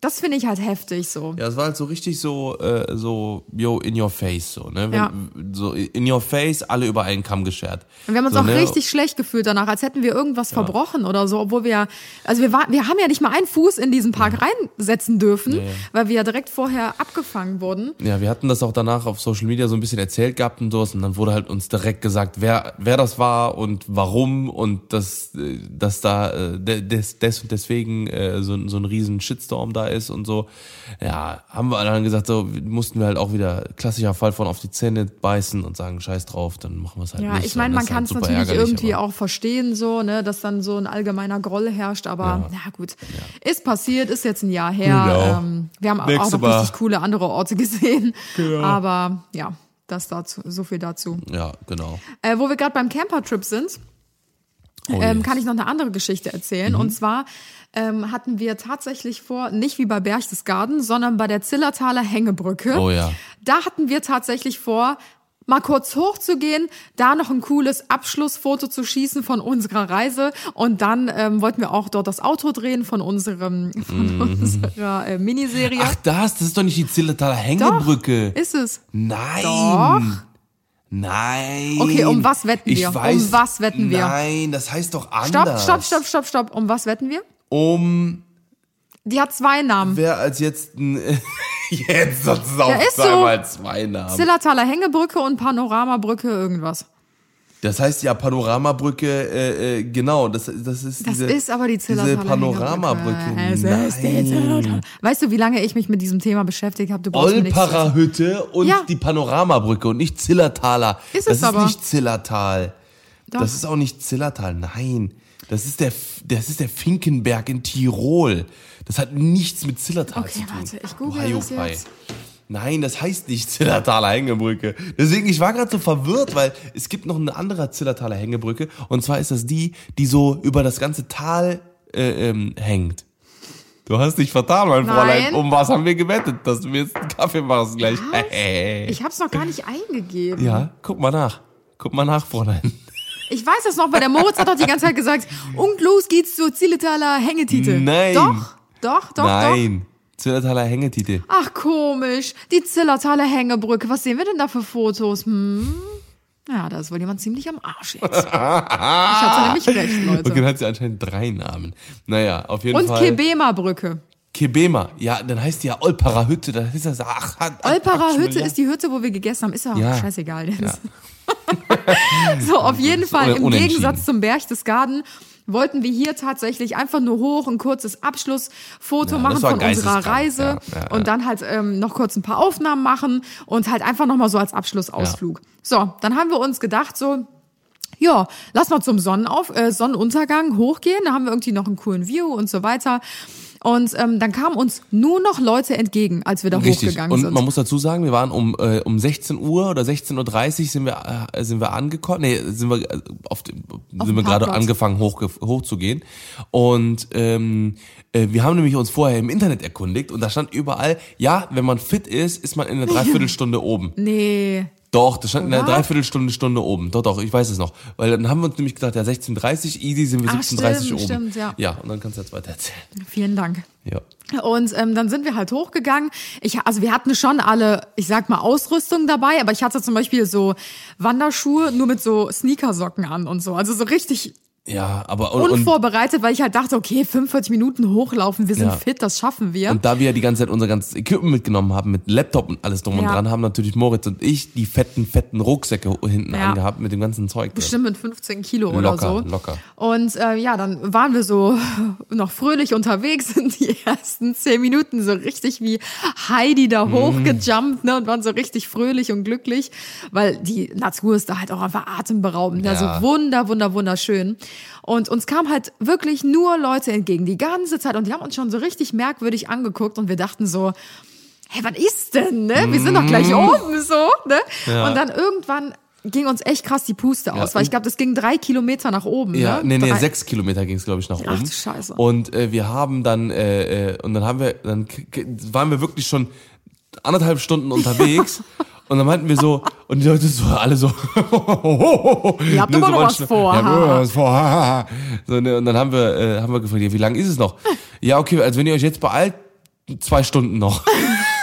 Das finde ich halt heftig so. Ja, es war halt so richtig so, äh, so, yo, in your face, so, ne? Wenn, Ja. So, in your face, alle über einen Kamm geschert. Und wir haben uns so, auch ne? richtig schlecht gefühlt danach, als hätten wir irgendwas verbrochen oder so, obwohl wir ja, also wir, war, wir haben ja nicht mal einen Fuß in diesen Park reinsetzen dürfen, weil wir ja direkt vorher abgefangen wurden. Ja, wir hatten das auch danach auf Social Media so ein bisschen erzählt gehabt und sowas und dann wurde halt uns direkt gesagt, wer, wer das war und warum und dass, äh, dass da äh, de- des, des und deswegen äh, so, so ein riesen Shitstorm da ist und so. Ja, haben wir dann gesagt, so mussten wir halt auch wieder klassischer Fall von auf die Zähne beißen und sagen, scheiß drauf, dann machen wir es halt Ja, nicht. ich meine, man ist kann es halt natürlich irgendwie auch verstehen, so, ne, dass dann so ein allgemeiner Groll herrscht, aber ja, gut. Ist passiert, ist jetzt ein Jahr her. Genau. Ähm, wir haben Nächste auch noch Mal. richtig coole andere Orte gesehen. Aber ja, das dazu, so viel dazu. Ja, genau. Äh, wo wir gerade beim Campertrip sind, Oh, ähm, yes. Mhm. kann ich noch eine andere Geschichte erzählen. Und zwar ähm, hatten wir tatsächlich vor, nicht wie bei Berchtesgaden, sondern bei der Zillertaler Hängebrücke. Oh ja. Da hatten wir tatsächlich vor, mal kurz hochzugehen, da noch ein cooles Abschlussfoto zu schießen von unserer Reise und dann ähm, wollten wir auch dort das Auto drehen von unserem von unserer äh, Miniserie. Ach das, das ist doch nicht die Zillertaler Hängebrücke. Ist es? Nein. Doch. Nein. Okay, um was wetten ich wir? Um Weiß, was wetten wir? Nein, das heißt doch Stopp, anders. stopp, stopp, stopp, stopp. Um was wetten wir? Um Die hat zwei Namen. wer als jetzt ein jetzt auch Ja, ist so. zweimal zwei Namen. Zillertaler Hängebrücke und Panoramabrücke irgendwas. Das heißt ja Panoramabrücke, äh, äh, genau, das, das ist Das diese, ist aber die Zillertaler diese Panoramabrücke. Nein. Weißt du, wie lange ich mich mit diesem Thema beschäftigt habe? Olpara-Hütte und Ja. die Panoramabrücke und nicht Zillertaler. Ist das es ist aber. nicht Zillertal. Doch. Das ist auch nicht Zillertal, nein. Das ist der, das ist der Finkenberg in Tirol. Das hat nichts mit Zillertal Okay, zu tun. warte, ich google Ohio das Pie. jetzt. Nein, das heißt nicht Zillertaler Hängebrücke. Deswegen, ich war gerade so verwirrt, weil es gibt noch eine andere Zillertaler Hängebrücke. Und zwar ist das die, die so über das ganze Tal äh, ähm, hängt. Du hast dich vertan, mein Nein. Fräulein. Um was haben wir gewettet, dass du mir jetzt einen Kaffee machst gleich? Ich habe es noch gar nicht eingegeben. ja, guck mal nach. Guck mal nach, Fräulein. Ich weiß das noch, weil der Moritz hat doch die ganze Zeit gesagt, und los geht's zur Zillertaler Hängetitel. Nein. Doch, doch, doch, doch. Nein. Zillertaler Hängetitel. Ach, komisch. Die Zillertaler Hängebrücke. Was sehen wir denn da für Fotos? Hm? Ja, da ist wohl jemand ziemlich am Arsch jetzt. Ich hatte nämlich recht, Leute. Und dann hat sie anscheinend drei Namen. Naja, auf jeden Und Fall. Kebema Brücke. Kebema. Ja, dann heißt die ja Olperer Hütte. Das ist das, ach, Olperer ach, Hütte ja. ist die Hütte, wo wir gegessen haben. Ist ja, Ja. scheißegal. jetzt. so, auf jeden Fall, im. Gegensatz zum Berchtesgaden wollten wir hier tatsächlich einfach nur hoch ein kurzes Abschlussfoto Ja, machen von unserer. Reise Ja, ja, ja. und dann halt ähm, noch kurz ein paar Aufnahmen machen und halt einfach nochmal so als Abschlussausflug. So, dann haben wir uns gedacht, so, ja, lass mal zum Sonnenauf äh, Sonnenuntergang hochgehen. Da haben wir irgendwie noch einen coolen View und so weiter. Und ähm, dann kamen uns nur noch Leute entgegen, als wir da Richtig. hochgegangen Und sind. man muss dazu sagen, wir waren um, äh, um 16 Uhr oder 16.30 Uhr sind wir, äh, sind wir angekommen. Nee, sind wir äh, auf dem, sind dem wir gerade angefangen hoch, hochzugehen. Und ähm, äh, wir haben nämlich uns vorher im Internet erkundigt und da stand überall, ja, wenn man fit ist, ist man in einer Dreiviertelstunde oben. nee. Doch, das stand in einer Oder? Dreiviertelstunde Stunde oben. Doch, doch, ich weiß es noch. Weil dann haben wir uns nämlich gedacht, ja, 16.30 easy sind wir Ach, 17.30 stimmt, oben. stimmt, ja. Ja, und dann kannst du jetzt weiter erzählen. Vielen Dank. Ja. Und ähm, dann sind wir halt hochgegangen. Ich, also wir hatten schon alle, ich sag mal, Ausrüstung dabei, aber ich hatte zum Beispiel so Wanderschuhe nur mit so Sneakersocken an und so. Also so richtig Ja, aber und, und, unvorbereitet, weil ich halt dachte, okay, 45 Minuten hochlaufen, wir sind Ja. fit, das schaffen wir. Und da wir ja die ganze Zeit unser ganzes Equipment mitgenommen haben, mit Laptop und alles drum und Ja. dran, haben natürlich Moritz und ich die fetten, fetten Rucksäcke hinten Ja. angehabt mit dem ganzen Zeug. Bestimmt mit 15 Kilo Locker, oder so. locker. Und äh, ja, dann waren wir so noch fröhlich unterwegs und die ersten zehn Minuten so richtig wie Heidi da Mhm. hochgejumpt ne, und waren so richtig fröhlich und glücklich, weil die Natur ist da halt auch einfach atemberaubend. Ja. Also wunder, wunder, wunderschön. Und uns kamen halt wirklich nur Leute entgegen, die ganze Zeit. Und die haben uns schon so richtig merkwürdig angeguckt und wir dachten so, hey, was ist denn, ne? Wir sind doch gleich oben, so, ne? Mhm. Ja. Und dann irgendwann ging uns echt krass die Puste aus, Ja, weil ich glaube, das ging drei Kilometer nach oben. Ja, ne? nee, nee, Drei- sechs Kilometer ging es, glaube ich, nach Ach, oben. du Scheiße. Und äh, wir haben dann, äh, äh, und dann haben wir, dann waren wir wirklich schon anderthalb Stunden unterwegs. Und dann meinten wir so, und die Leute so, alle so, Ihr habt Ne, immer so noch was vor, Ja, ha. was vor. ha. So, ne, und dann haben wir, äh, haben wir gefragt, ja, wie lange ist es noch? Ja, okay, also wenn ihr euch jetzt beeilt, zwei Stunden noch.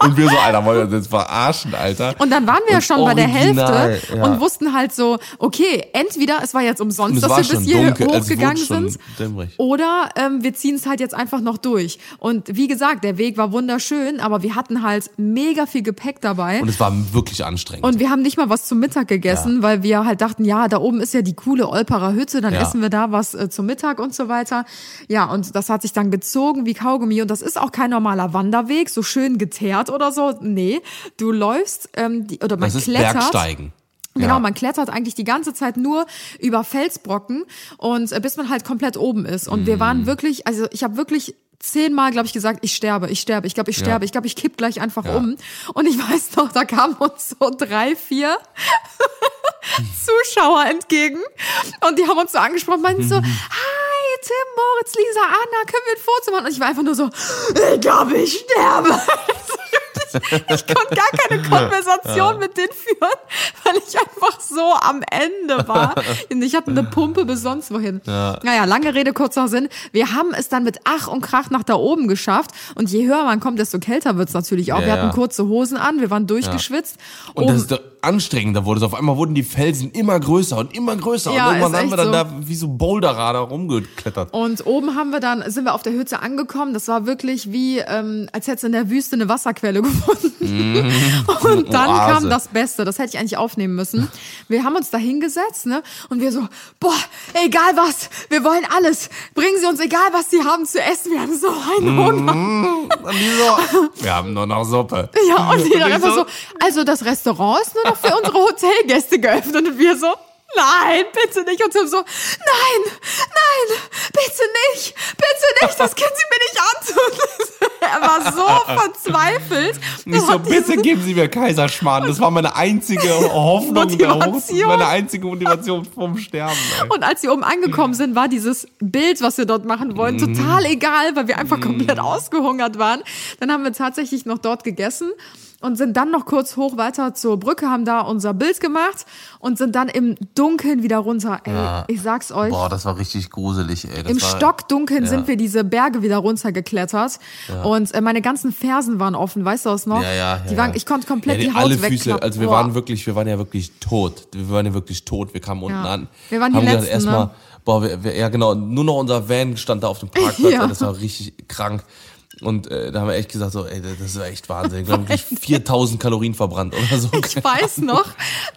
und wir so, Alter, wollen wir uns jetzt verarschen, Alter. Und dann waren wir ja schon bei der original, Hälfte ja. und wussten halt so, okay, entweder es war jetzt umsonst, dass wir bis hier dunkel, also hochgegangen sind. dämmerig. Oder ähm, wir ziehen es halt jetzt einfach noch durch. Und wie gesagt, der Weg war wunderschön, aber wir hatten halt mega viel Gepäck dabei. Und es war wirklich anstrengend. Und wir haben nicht mal was zum Mittag gegessen, weil wir halt dachten, ja, da oben ist ja die coole Olperer Hütte, dann Ja. essen wir da was äh, zum Mittag und so weiter. Ja, und das hat sich dann gezogen wie Kaugummi und das ist auch kein normaler Wanderweg, so schön geteert oder so. Nee, du läufst ähm, die, oder man das ist klettert. Bergsteigen. Genau, Ja. man klettert eigentlich die ganze Zeit nur über Felsbrocken und äh, bis man halt komplett oben ist. Und wir Mhm. waren wirklich, also ich habe wirklich zehnmal, glaube ich, gesagt, ich sterbe, ich sterbe, ich glaube, ich sterbe, ich glaube, ich kipp gleich einfach um. Und ich weiß noch, da kamen uns so drei, vier Zuschauer entgegen und die haben uns so angesprochen, meinten so, hi, Tim, Moritz, Lisa, Anna, können wir ein Foto machen? Und ich war einfach nur so, ich glaube, ich sterbe. Ich konnte gar keine Konversation mit denen führen, weil ich einfach so am Ende war. Und ich hatte eine Pumpe bis sonst wohin. Naja, lange Rede, kurzer Sinn. Wir haben es dann mit Ach und Krach nach da oben geschafft. Und je höher man kommt, desto kälter wird's natürlich auch. Ja, wir hatten ja. kurze Hosen an, wir waren durchgeschwitzt. Und Oben- desto anstrengender wurde es. Auf einmal wurden die Felsen immer größer und immer größer. Ja, und irgendwann haben wir dann so. da wie so Boulderer da rumgeklettert. Und oben haben wir dann, sind wir auf der Hütte angekommen. Das war wirklich wie, ähm, als hättest du in der Wüste eine Wasserquelle gefunden. Und dann Oase. kam das Beste. Das hätte ich eigentlich aufnehmen müssen. Wir haben uns da hingesetzt, ne? Und wir so, boah, egal was, wir wollen alles. Bringen Sie uns egal was Sie haben zu essen. Wir haben so einen Hunger. Die so, wir haben nur noch Suppe. Ja, und die dann einfach so- so, also das Restaurant ist nur noch für unsere Hotelgäste geöffnet. Und wir so, nein, bitte nicht. Und Tim so, nein, nein, bitte nicht, bitte nicht, das können Sie mir nicht antun. er war so verzweifelt. Ich Er so, bitte geben Sie mir Kaiserschmarrn. Das war meine einzige Hoffnung. Motivation. Meine einzige Motivation vom Sterben. Ey. Und als wir oben angekommen sind, war dieses Bild, was wir dort machen wollen, total egal, weil wir einfach komplett ausgehungert waren. Dann haben wir tatsächlich noch dort gegessen und sind dann noch kurz hoch weiter zur Brücke, haben da unser Bild gemacht und sind dann im Dunkeln wieder runter. Ey, ich sag's euch. Boah, das war richtig gruselig, ey. Das Im war, Stockdunkeln ja. sind wir diese Berge wieder runtergeklettert und äh, meine ganzen Fersen waren offen, weißt du das noch? Ja, ja, die ja, waren, ja. ich konnte komplett ja, die Haut alle Füße, also wir Boah. waren wirklich, wir waren ja wirklich tot. Wir waren ja wirklich tot. Wir kamen unten Ja. an. Wir waren die haben Letzten, erstmal, ne? boah, wir, wir, ja genau, nur noch unser Van stand da auf dem Parkplatz, Ja. das war richtig krank. Und äh, da haben wir echt gesagt, so, ey, das ist echt Wahnsinn. Wir haben wirklich 4000 Kalorien verbrannt oder so. Ich weiß noch,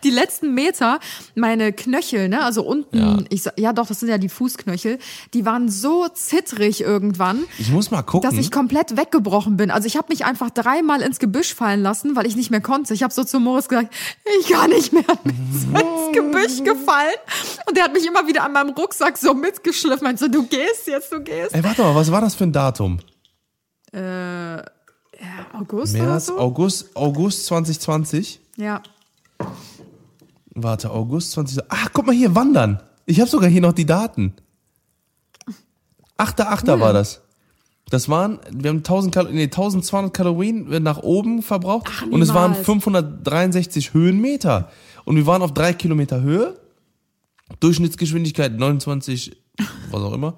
die letzten Meter, meine Knöchel, ne, also unten, Ja. ich ja doch, das sind ja die Fußknöchel, die waren so zittrig irgendwann, Ich muss mal gucken. dass ich komplett weggebrochen bin. Also ich habe mich einfach dreimal ins Gebüsch fallen lassen, weil ich nicht mehr konnte. Ich habe so zu Moritz gesagt, ich kann nicht mehr ins Gebüsch gefallen. Und der hat mich immer wieder an meinem Rucksack so mitgeschliffen. Meinte so, du gehst jetzt, du gehst. Ey, warte mal, was war das für ein Datum? August oder März, so? August, August 2020. Ja. Warte, August 20. Ach, guck mal hier, wandern. Ich habe sogar hier noch die Daten. 8.8. war das. Das waren, wir haben 1000 Kal nee, 1200 Kalorien nach oben verbraucht Ach, und es waren niemals. 563 Höhenmeter. Und wir waren auf drei Kilometer Höhe. Durchschnittsgeschwindigkeit 29, was auch immer.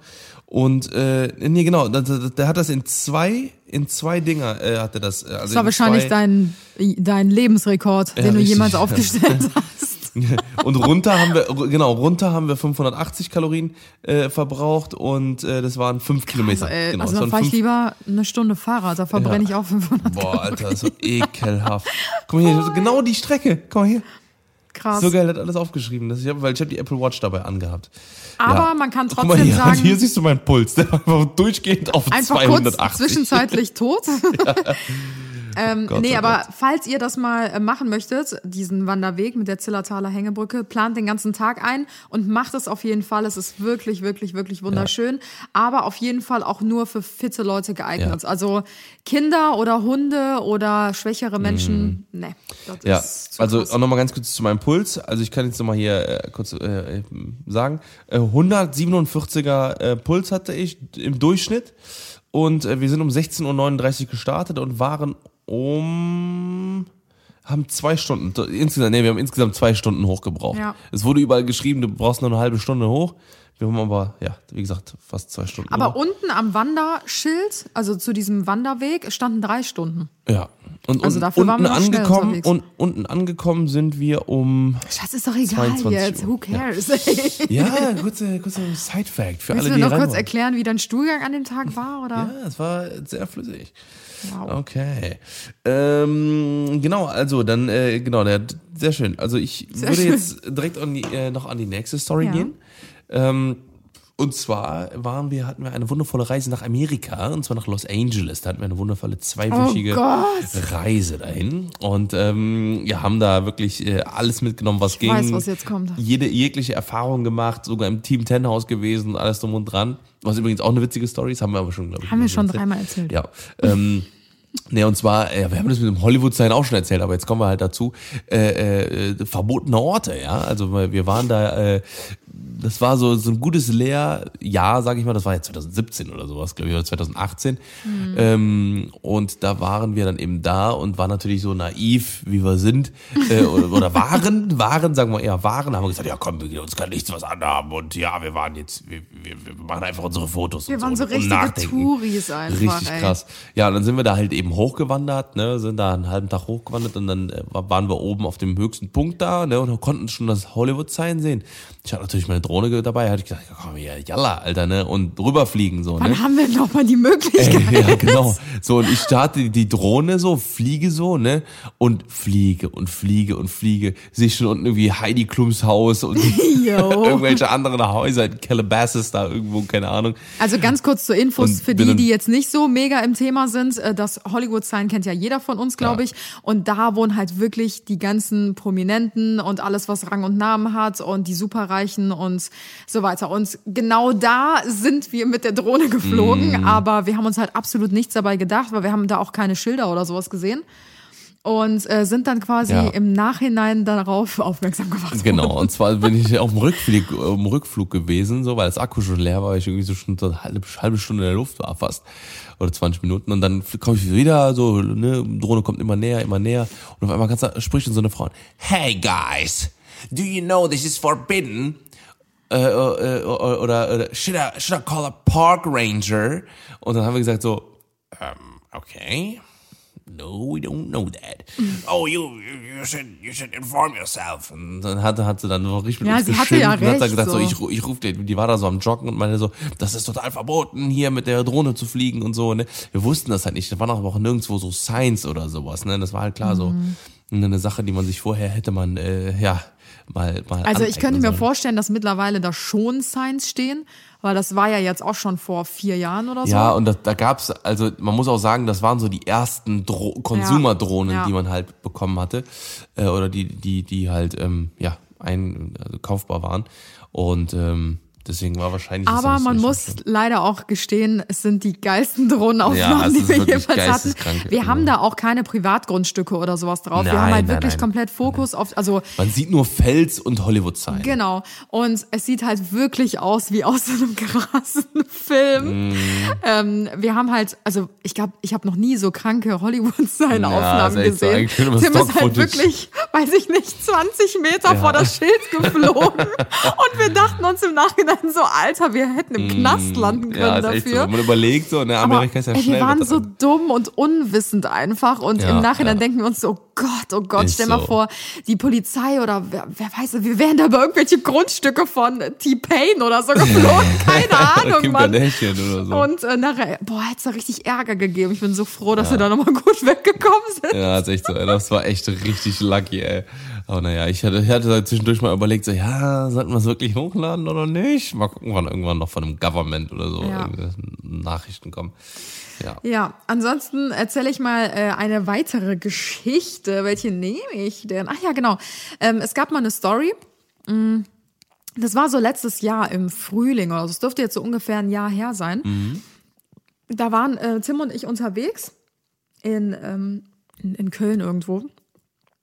Und äh, nee, genau, der, der, hat das in zwei, in zwei Dinger, äh, hat er das. äh, Also Das war in wahrscheinlich dein, dein Lebensrekord, den du richtig, jemals ja. aufgestellt hast. und runter haben wir, genau, runter haben wir 580 Kalorien äh, verbraucht und äh, das waren fünf Kilometer. Also, ey, genau, also das da waren fahre ich lieber eine Stunde Fahrrad, da verbrenne Ja. ich auch 500 Boah, Alter, das ist so ekelhaft. Guck mal hier, genau die Strecke. Guck mal hier. Krass. So geil, hat alles aufgeschrieben. Das ich hab, weil ich habe die Apple Watch dabei angehabt. Aber Ja. man kann Guck mal trotzdem hier, sagen, hier siehst du meinen Puls. Der war einfach durchgehend auf einfach 280. kurz zwischenzeitlich tot. ähm, Gott nee, sei aber Dank. falls ihr das mal äh, machen möchtet, diesen Wanderweg mit der Zillertaler Hängebrücke, plant den ganzen Tag ein und macht es auf jeden Fall. Es ist wirklich, wirklich, wirklich wunderschön. Aber auf jeden Fall auch nur für fitte Leute geeignet. Ja. Also Kinder oder Hunde oder schwächere Menschen, nee. Das Mhm. Ja, ist zu also krass. auch nochmal ganz kurz zu meinem Puls. Also ich kann jetzt nochmal hier äh, kurz äh, äh, sagen. Äh, 147er äh, Puls hatte ich im Durchschnitt. Und äh, wir sind um 16.39 Uhr gestartet und waren um haben zwei Stunden, insgesamt, nee, wir haben insgesamt zwei Stunden hochgebraucht. Ja. Es wurde überall geschrieben, du brauchst nur eine halbe Stunde hoch. Wir haben aber, ja, wie gesagt, fast zwei Stunden. Aber hoch. unten am Wanderschild, also zu diesem Wanderweg, standen drei Stunden. ja. Und, Also unten noch schnell angekommen und unten angekommen sind wir um Schatz, ist doch egal 22 jetzt. Uhr. Who cares? Ja, kurzer kurze Side-Fact für Willst alle, du die mir noch rein kurz erklären, wie dein Stuhlgang an dem Tag war? Oder? Ja, es war sehr flüssig. Wow. Okay. Ähm, genau, also dann, äh, genau, der, sehr schön. Also ich Sehr würde schön. jetzt direkt an die, äh, noch an die nächste Story Ja. gehen. Ähm, und zwar waren wir, hatten wir eine wundervolle Reise nach Amerika, und zwar nach Los Angeles. Da hatten wir eine wundervolle zweiwöchige Oh. Reise dahin. Und ähm, ja, haben da wirklich äh, alles mitgenommen, was ging. weiß, was jetzt kommt. Jede jegliche Erfahrung gemacht, sogar im Team Ten Haus gewesen, alles drum und dran. Was übrigens auch eine witzige Story ist, haben wir aber schon, glaube ich. Haben wir schon dreimal erzählt. Ja. Ähm, Ne, und zwar, äh, wir haben das mit dem Hollywood-Sein auch schon erzählt, aber jetzt kommen wir halt dazu, äh, äh, verbotene Orte, ja. Also wir waren da, äh, das war so, so ein gutes Lehrjahr, sage ich mal, das war jetzt 2017 oder sowas, glaube ich, oder 2018. Ähm, und da waren wir dann eben da und waren natürlich so naiv, wie wir sind, äh, oder, oder waren, waren, sagen wir eher waren, haben wir gesagt, ja komm, wir- uns kann nichts was anhaben und ja, wir waren jetzt, wir, wir, wir machen einfach unsere Fotos Wir und waren so und richtige. Touris einfach, Richtig ey. krass. Ja, und dann sind wir da halt eben hochgewandert, ne, sind da einen halben Tag hochgewandert und dann äh, waren wir oben auf dem höchsten Punkt da, ne, und konnten schon das Hollywood-Sign sehen. Ich hatte natürlich meine Drohne dabei, hatte ich ja, komm hier, jalla, Alter, ne, und rüberfliegen, so, ne. Wann haben wir noch mal die Möglichkeit? Ey, ja, genau. So, und ich starte die Drohne so, fliege so, ne? Und fliege und fliege und fliege. Sehe schon unten irgendwie Heidi Klums Haus und irgendwelche anderen Häuser in Calabasas da irgendwo, keine Ahnung. Also ganz kurz zur Infos Und für die, die jetzt nicht so mega im Thema sind. äh, Das Hollywood-Sign kennt ja jeder von uns, glaube Ja. ich. Und da wohnen halt wirklich die ganzen Prominenten und alles, was Rang und Namen hat und die Superreichen und so weiter. Und genau da sind wir mit der Drohne geflogen, Mhm. aber wir haben uns halt absolut nichts dabei gedacht, weil wir haben da auch keine Schilder oder sowas gesehen. und äh, sind dann quasi Ja. im Nachhinein darauf aufmerksam gemacht worden. Genau, und zwar bin ich auf dem Rückflug, dem Rückflug gewesen, so, weil das Akku schon leer war, weil ich irgendwie so schon so eine halbe, halbe Stunde in der Luft war fast. Oder 20 Minuten. Und dann komme ich wieder, so, ne, Drohne kommt immer näher, immer näher. Und auf einmal ganz, spricht dann so eine Frau Hey guys, do you know this is forbidden? Äh, äh, äh, oder, oder should, I, should I call a park ranger? Und dann haben wir gesagt so, ähm, okay. No, we don't know that. Oh, you, you, should, you should inform yourself. Und dann hatte, hat sie dann so richtig mit Ja, uns sie hatte ja und hat dann recht, gesagt, so, so. ich, ich rufe den, die war da so am Joggen und meinte so, das ist total verboten, hier mit der Drohne zu fliegen und so, ne. Wir wussten das halt nicht. Da war aber auch nirgendwo so Science oder sowas, ne. Das war halt klar so Mhm. eine Sache, die man sich vorher hätte man, äh, ja, mal, mal Also ich könnte mir sollen. vorstellen, dass mittlerweile da schon Signs stehen, weil das war ja jetzt auch schon vor vier Jahren oder so. Ja, und da, da gab's, also man muss auch sagen, das waren so die ersten Dro Konsumerdrohnen, Ja. die man halt bekommen hatte. Äh, oder die, die, die halt, ähm, ja, ein, also kaufbar waren. Und ähm, deswegen war wahrscheinlich. Aber so man muss schlimm. leider auch gestehen, es sind die geilsten Ja, Drohnenaufnahmen, es die wir jemals hatten. Wir haben da auch keine Privatgrundstücke oder sowas drauf. wir Nein, haben halt nein, wirklich nein. komplett Fokus auf, also Man sieht nur Fels und Hollywood-Sign. Genau. Und es sieht halt wirklich aus wie aus so einem krassen Film. Mhm. Ähm, wir haben halt, also ich glaube, ich habe noch nie so kranke Hollywood-Sign-Aufnahmen Ja, so. gesehen. Man Tim ist halt wirklich, weiß ich nicht, 20 Meter vor das Schild geflogen. Und wir dachten uns im Nachhinein so, Alter, wir hätten im Knast landen können. Ja, ist echt so. dafür. Wenn man überlegt, so, ne, Aber Amerika ist ja ey, schnell. wir waren so allem. dumm und unwissend einfach. Und Ja, im Nachhinein ja. denken wir uns so, oh Gott, oh Gott, Ist stell mal so. vor, die Polizei oder wer, wer weiß, wir wären da über irgendwelche Grundstücke von T-Pain oder so geflogen. Keine Ahnung, Kim Mann. Oder so. Und äh, nachher, boah, hätte es da richtig Ärger gegeben. Ich bin so froh, dass wir da nochmal gut weggekommen sind. Ja, ist echt so. ey. Das war echt richtig lucky, ey. Aber naja, ich hatte, ich hatte da zwischendurch mal überlegt, so, ja, sollten wir es wirklich hochladen oder nicht? Mal gucken, wann irgendwann noch von einem Government oder so Ja. Nachrichten kommen. Ja. Ja, ansonsten erzähle ich mal äh, eine weitere Geschichte. Welche nehme ich denn? Ach ja, genau. Ähm, es gab mal eine Story. Mm, Das war so letztes Jahr im Frühling oder so. Es dürfte jetzt so ungefähr ein Jahr her sein. Da waren äh, Tim und ich unterwegs in, ähm, in, in Köln irgendwo.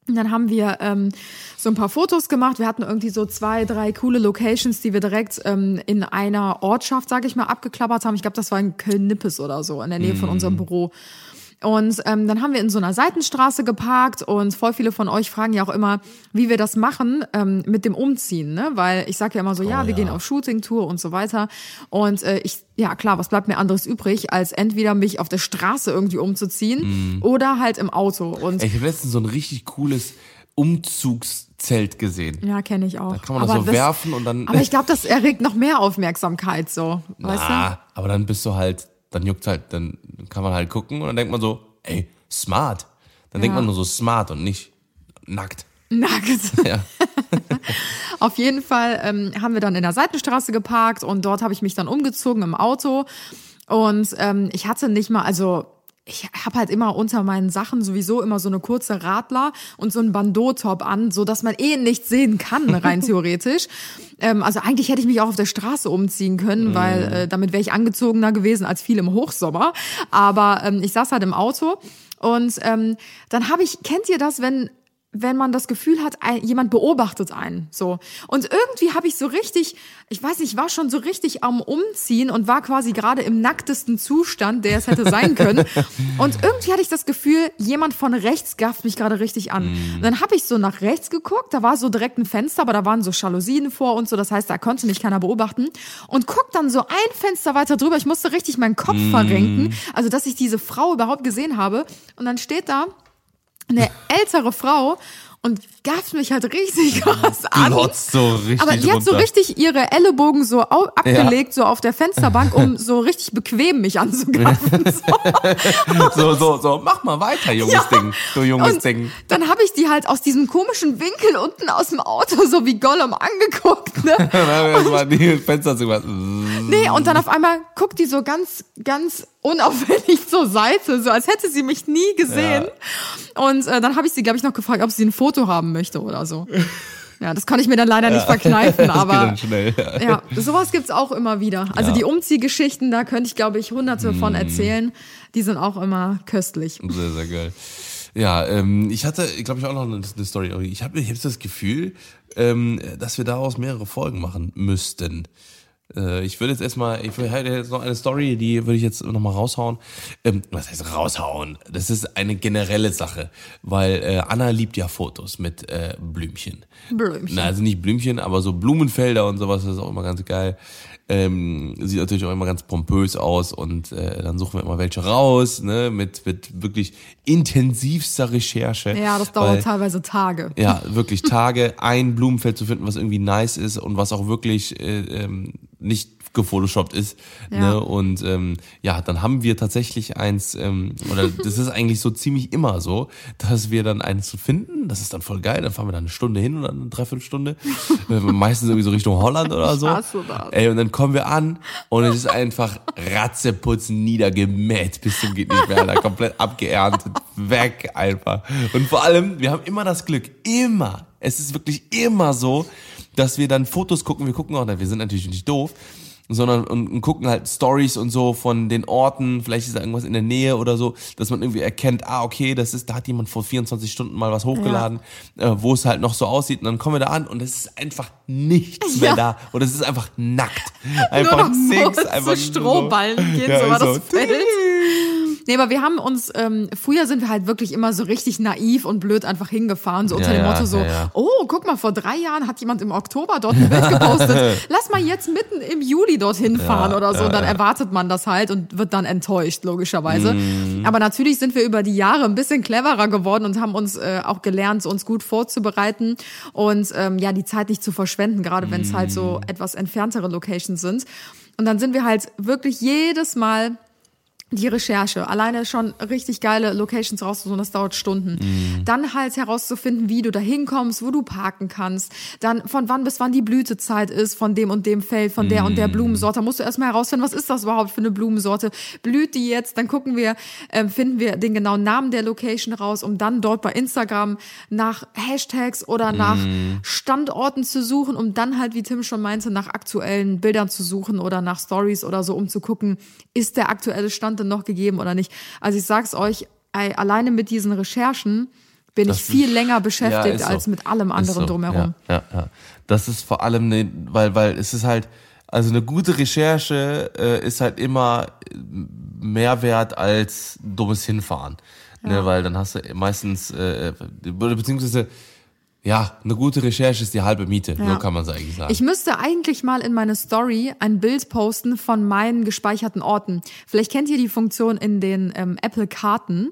Und dann haben wir ähm, so ein paar Fotos gemacht. Wir hatten irgendwie so zwei, drei coole Locations, die wir direkt ähm, in einer Ortschaft, sage ich mal, abgeklappert haben. Ich glaube, das war in Köln-Nippes oder so, in der Nähe von unserem Büro. Und ähm, dann haben wir in so einer Seitenstraße geparkt und voll viele von euch fragen ja auch immer, wie wir das machen ähm, mit dem Umziehen, ne? Weil ich sage ja immer so, ja, wir ja. gehen auf Shooting-Tour und so weiter. Und äh, ich, ja klar, was bleibt mir anderes übrig, als entweder mich auf der Straße irgendwie umzuziehen oder halt im Auto. Und ich habe letztens so ein richtig cooles Umzugszelt gesehen. Ja, kenne ich auch. Da kann man das so werfen und dann- Aber ich glaube, das erregt noch mehr Aufmerksamkeit so. Weißt Ah, aber dann bist du halt, dann juckt halt, dann kann man halt gucken und dann denkt man so, ey, smart. Dann denkt Ja. man nur so smart und nicht nackt. Nackt. Ja. Auf jeden Fall ähm, haben wir dann in der Seitenstraße geparkt und dort habe ich mich dann umgezogen im Auto. Und ähm, ich hatte nicht mal, also ich habe halt immer unter meinen Sachen sowieso immer so eine kurze Radler und so ein Bandeau-Top an, so dass man eh nichts sehen kann, rein theoretisch. Ähm, also eigentlich hätte ich mich auch auf der Straße umziehen können, weil äh, damit wäre ich angezogener gewesen als viel im Hochsommer. Aber ähm, ich saß halt im Auto und ähm, dann habe ich, kennt ihr das, wenn wenn man das Gefühl hat, ein, jemand beobachtet einen, so. Und irgendwie habe ich so richtig, ich weiß nicht, ich war schon so richtig am Umziehen und war quasi gerade im nacktesten Zustand, der es hätte sein können. Und irgendwie hatte ich das Gefühl, jemand von rechts gafft mich gerade richtig an. Und dann habe ich so nach rechts geguckt, da war so direkt ein Fenster, aber da waren so Jalousien vor und so, das heißt, da konnte mich keiner beobachten. Und guck dann so ein Fenster weiter drüber, ich musste richtig meinen Kopf verrenken, also dass ich diese Frau überhaupt gesehen habe. Und dann steht da, eine ältere Frau und gafft mich halt richtig krass an. Glotzt so richtig Aber die hat so richtig ihre Ellenbogen so abgelegt, so auf der Fensterbank, um so richtig bequem mich anzugaffen. So, so, so, mach mal weiter, junges Ja. Ding. Du junges Und Ding. dann habe ich die halt aus diesem komischen Winkel unten aus dem Auto so wie Gollum angeguckt. Ne? Dann erstmal die Fenster zugemacht. Nee, und dann auf einmal guckt die so ganz, ganz unauffällig zur Seite, so als hätte sie mich nie gesehen. Und äh, dann habe ich sie, glaube ich, noch gefragt, ob sie ein Foto haben möchte oder so. Ja, das konnte ich mir dann leider nicht verkneifen, aber schnell. Ja. ja, sowas gibt's auch immer wieder. Also Ja. die Umziehgeschichten, da könnte ich, glaube ich, hunderte von erzählen. Die sind auch immer köstlich. Sehr, sehr geil. Ja, ähm, ich hatte, glaube ich, auch noch eine, eine Story. Ich habe ich hab das Gefühl, ähm, dass wir daraus mehrere Folgen machen müssten. Äh, ich würde jetzt erstmal, ich hätte jetzt noch eine Story, die würde ich jetzt nochmal raushauen. Ähm, was heißt raushauen? Das ist eine generelle Sache, weil äh, Anna liebt ja Fotos mit äh, Blümchen. Blümchen. Na, also nicht Blümchen, aber so Blumenfelder und sowas, das ist auch immer ganz geil. Ähm, sieht natürlich auch immer ganz pompös aus und äh, dann suchen wir immer welche raus, ne, mit, mit wirklich intensivster Recherche. Ja, das dauert weil, teilweise Tage. ja, wirklich Tage, ein Blumenfeld zu finden, was irgendwie nice ist und was auch wirklich äh, ähm, nicht gefotoshoppt ist. Ja. Ne? Und ähm, ja, dann haben wir tatsächlich eins, ähm, oder das ist eigentlich so ziemlich immer so, dass wir dann eins finden, das ist dann voll geil, dann fahren wir dann eine Stunde hin oder eine Dreiviertelstunde, Äh, meistens irgendwie so Richtung Holland oder so. Ey, und dann kommen wir an und es ist einfach Ratzeputz niedergemäht bis zum geht nicht mehr, Alter, komplett abgeerntet, weg einfach. Und vor allem, wir haben immer das Glück, immer, es ist wirklich immer so, dass wir dann Fotos gucken, wir gucken auch, na, wir sind natürlich nicht doof, sondern und, und gucken halt Stories und so von den Orten, vielleicht ist da irgendwas in der Nähe oder so, dass man irgendwie erkennt, ah, okay, das ist, da hat jemand vor 24 Stunden mal was hochgeladen, äh, wo es halt noch so aussieht. Und dann kommen wir da an und es ist einfach nichts mehr Ja. da. Und es ist einfach nackt. Nur Einfach noch nix. so Einfach zu nur Strohballen gehen, Ja, so war das so. Feld. Nee, aber wir haben uns, ähm, früher sind wir halt wirklich immer so richtig naiv und blöd einfach hingefahren, so unter Ja, dem Motto so, ja, oh, guck mal, vor drei Jahren hat jemand im Oktober dort ein Bild gepostet. Lass mal jetzt mitten im Juli dorthin fahren oder so. Dann erwartet man das halt und wird dann enttäuscht, logischerweise. Mhm. Aber natürlich sind wir über die Jahre ein bisschen cleverer geworden und haben uns äh, auch gelernt, uns gut vorzubereiten und ähm, ja, die Zeit nicht zu verschwenden, gerade wenn es halt Mhm. so etwas entferntere Locations sind. Und dann sind wir halt wirklich jedes Mal die Recherche, alleine schon richtig geile Locations rauszusuchen, das dauert Stunden. Dann halt herauszufinden, wie du da hinkommst, wo du parken kannst, dann von wann bis wann die Blütezeit ist, von dem und dem Feld, von der und der Blumensorte. Da musst du erstmal herausfinden, was ist das überhaupt für eine Blumensorte? Blüht die jetzt? Dann gucken wir, ähm, finden wir den genauen Namen der Location raus, um dann dort bei Instagram nach Hashtags oder nach Standorten zu suchen, um dann halt, wie Tim schon meinte, nach aktuellen Bildern zu suchen oder nach Stories oder so, um zu gucken, ist der aktuelle Stand denn noch gegeben oder nicht. Also ich sag's euch, alleine mit diesen Recherchen bin ich viel länger beschäftigt ist so. als mit allem Ist anderen so. drumherum. Ja, ja, ja. Das ist vor allem, ne, weil, weil es ist halt, also eine gute Recherche äh, ist halt immer äh, mehr wert als dummes Hinfahren. Ne, weil dann hast du meistens, äh, be- beziehungsweise, ja, eine gute Recherche ist die halbe Miete, Ja. so kann man es eigentlich sagen. Ich müsste eigentlich mal in meine Story ein Bild posten von meinen gespeicherten Orten. Vielleicht kennt ihr die Funktion in den ähm, Apple-Karten.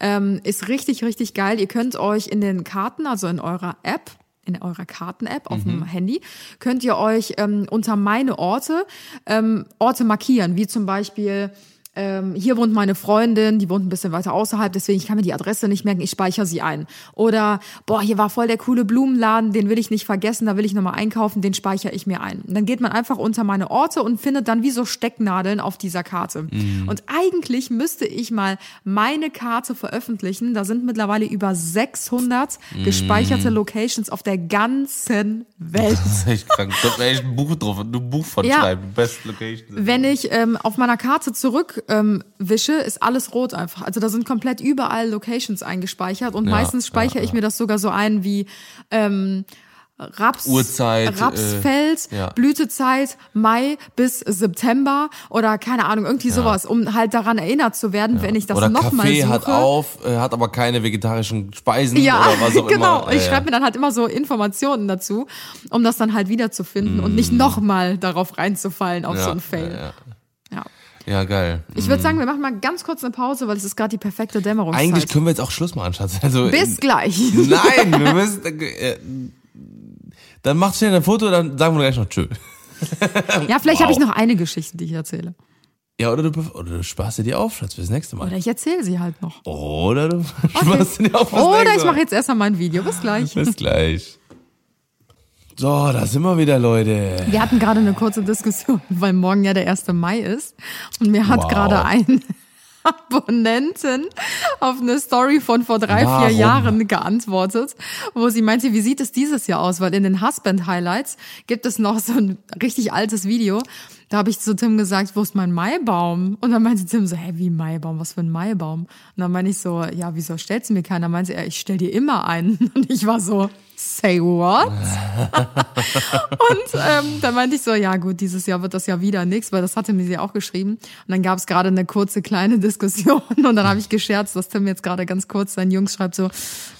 Ähm, ist richtig, richtig geil. Ihr könnt euch in den Karten, also in eurer App, in eurer Karten-App auf dem Handy, könnt ihr euch ähm, unter meine Orte ähm, Orte markieren, wie zum Beispiel ähm, hier wohnt meine Freundin, die wohnt ein bisschen weiter außerhalb, deswegen ich kann mir die Adresse nicht merken, ich speichere sie ein. Oder boah, hier war voll der coole Blumenladen, den will ich nicht vergessen, da will ich nochmal einkaufen, den speichere ich mir ein. Und dann geht man einfach unter meine Orte und findet dann wie so Stecknadeln auf dieser Karte. Und eigentlich müsste ich mal meine Karte veröffentlichen. Da sind mittlerweile über 600 gespeicherte Locations auf der ganzen Welt. das ist echt krank. Da echt ein Buch drauf, ein Buch von Ja. schreiben. Best Location. Wenn ich ähm, auf meiner Karte zurück ähm, wische, ist alles rot einfach. Also da sind komplett überall Locations eingespeichert und Ja, meistens speichere ja, ich mir das sogar so ein wie ähm, Raps, Uhrzeit, Rapsfeld, äh, ja. Blütezeit Mai bis September oder keine Ahnung, irgendwie sowas, um halt daran erinnert zu werden, wenn ich das nochmal suche. hat auf, äh, hat aber keine vegetarischen Speisen Ja, oder was auch genau. immer. Ich Ja, schreibe mir dann halt immer so Informationen dazu, um das dann halt wiederzufinden und nicht nochmal darauf reinzufallen auf Mm. ja, so ein Fail. Ja, geil. Ich würde sagen, wir machen mal ganz kurz eine Pause, weil es ist gerade die perfekte Dämmerungszeit. Eigentlich können wir jetzt auch Schluss machen, Schatz. Also, Bis gleich. Nein, wir müssen. Äh, dann macht schnell ein Foto, dann sagen wir gleich noch Tschö. Ja, vielleicht Wow. habe ich noch eine Geschichte, die ich erzähle. Ja, oder du, oder du sparst dir die auf, Schatz, fürs nächste Mal. Oder ich erzähle sie halt noch. Oder du sparst dir die auf fürs Oder nächste ich Mal. mache jetzt erst einmal ein Video. Bis gleich. Bis gleich. So, da sind wir wieder, Leute. Wir hatten gerade eine kurze Diskussion, weil morgen ja der 1. Mai ist. Und mir hat Wow. gerade ein Abonnenten auf eine Story von vor drei, Warum? vier Jahren geantwortet, wo sie meinte, wie sieht es dieses Jahr aus? Weil in den Husband Highlights gibt es noch so ein richtig altes Video. Da habe ich zu Tim gesagt, wo ist mein Maibaum? Und dann meinte Tim so, hä, wie Maibaum? Was für ein Maibaum? Und dann meinte ich so, ja, wieso stellst du mir keinen? Dann meinte er, ich stell dir immer einen. Und ich war so, say what? und ähm, dann meinte ich so, ja gut, dieses Jahr wird das ja wieder nichts, weil das hatte mir sie auch geschrieben. Und dann gab es gerade eine kurze kleine Diskussion und dann habe ich gescherzt, dass Tim jetzt gerade ganz kurz seinen Jungs schreibt so,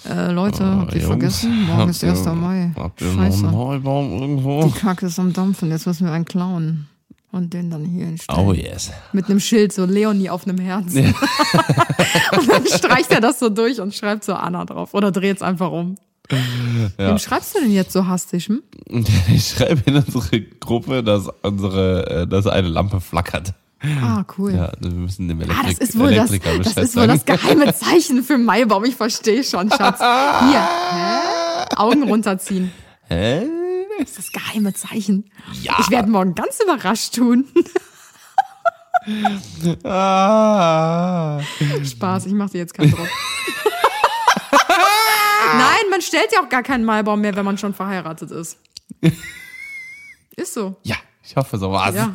äh, Leute, habt ihr Jungs, vergessen? Morgen ist habt ihr- 1. Mai. Habt ihr Scheiße. einen Maibaum irgendwo? Die Kacke ist am Dampfen, jetzt müssen wir einen klauen. Und den dann hier hinstellen. Oh yes. Mit einem Schild, so Leonie auf einem Herz. und dann streicht er das so durch und schreibt so Anna drauf. Oder dreht es einfach um. Wem schreibst du denn jetzt so hastig? Hm? Ich schreibe in unsere Gruppe, dass unsere, äh, dass eine Lampe flackert. Ah, cool. Ja, wir müssen dem Ah, Elektrik das ist wohl das, Elektriker das Bescheid ist wohl das geheime Zeichen für Maibaum. Ich verstehe schon, Schatz. Hier, hä? Augen runterziehen. Hä? Das ist das geheime Zeichen. Ja. Ich werde morgen ganz überrascht tun. Ah. Spaß, ich mache dir jetzt keinen Druck. Nein, man stellt ja auch gar keinen Maibaum mehr, wenn man schon verheiratet ist. Ist so. Ja, ich hoffe, so war's. Ja,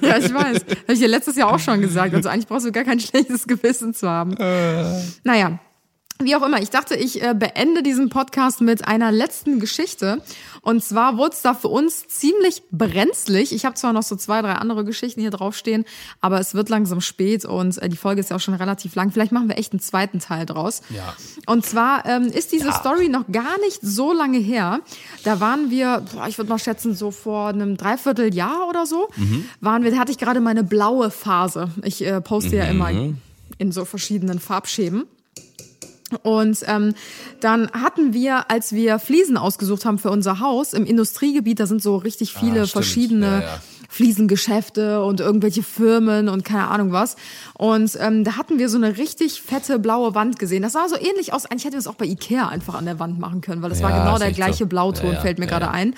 ja ich weiß. Habe ich dir letztes Jahr auch schon gesagt. Also eigentlich brauchst du gar kein schlechtes Gewissen zu haben. Naja. Wie auch immer, ich dachte, ich äh, beende diesen Podcast mit einer letzten Geschichte. Und zwar wurde es da für uns ziemlich brenzlig. Ich habe zwar noch so zwei, drei andere Geschichten hier draufstehen, aber es wird langsam spät und äh, die Folge ist ja auch schon relativ lang. Vielleicht machen wir echt einen zweiten Teil draus. Ja. Und zwar ähm, ist diese Ja. Story noch gar nicht so lange her. Da waren wir, boah, ich würde mal schätzen, so vor einem Dreivierteljahr oder so, waren wir, da hatte ich gerade meine blaue Phase. Ich äh, poste ja immer in so verschiedenen Farbschäben. Und ähm, dann hatten wir, als wir Fliesen ausgesucht haben für unser Haus im Industriegebiet, da sind so richtig viele Ah, verschiedene Ja, ja. Fliesengeschäfte und irgendwelche Firmen und keine Ahnung was. Und ähm, da hatten wir so eine richtig fette blaue Wand gesehen. Das sah so ähnlich aus. Eigentlich hätten wir es auch bei Ikea einfach an der Wand machen können, weil das war Ja, genau ist der gleiche so. Blauton, Ja, fällt mir gerade ein.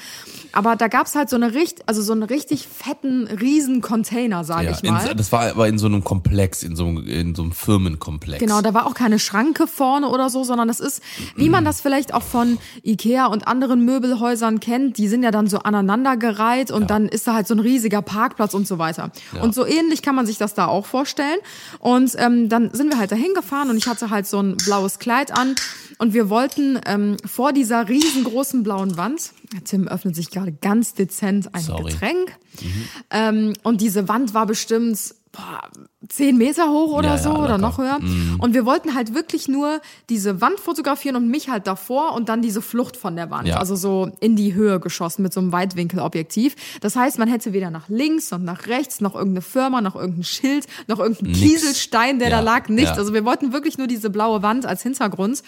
Aber da gab's halt so eine richtig, also so einen richtig fetten, riesen Container, sage ich mal. in, das war aber in so einem Komplex, in so, einem- in so einem Firmenkomplex. Genau, da war auch keine Schranke vorne oder so, sondern das ist, wie man das vielleicht auch von Ikea und anderen Möbelhäusern kennt, die sind ja dann so aneinandergereiht und dann ist da halt so ein riesiger Parkplatz und so weiter. Und so ähnlich kann man sich das da auch vorstellen. Und ähm, dann sind wir halt dahin gefahren und ich hatte halt so ein blaues Kleid an und wir wollten ähm, vor dieser riesengroßen blauen Wand, Tim öffnet sich gerade ganz dezent ein Sorry. Getränk, ähm, und diese Wand war bestimmt boah, zehn Meter hoch oder Ja, so ja, oder noch höher. Und wir wollten halt wirklich nur diese Wand fotografieren und mich halt davor und dann diese Flucht von der Wand. Ja. Also so in die Höhe geschossen mit so einem Weitwinkelobjektiv. Das heißt, man hätte weder nach links noch nach rechts noch irgendeine Firma, noch irgendein Schild, noch irgendein Nix. Kieselstein, der da lag, nicht. ja. Also wir wollten wirklich nur diese blaue Wand als Hintergrund.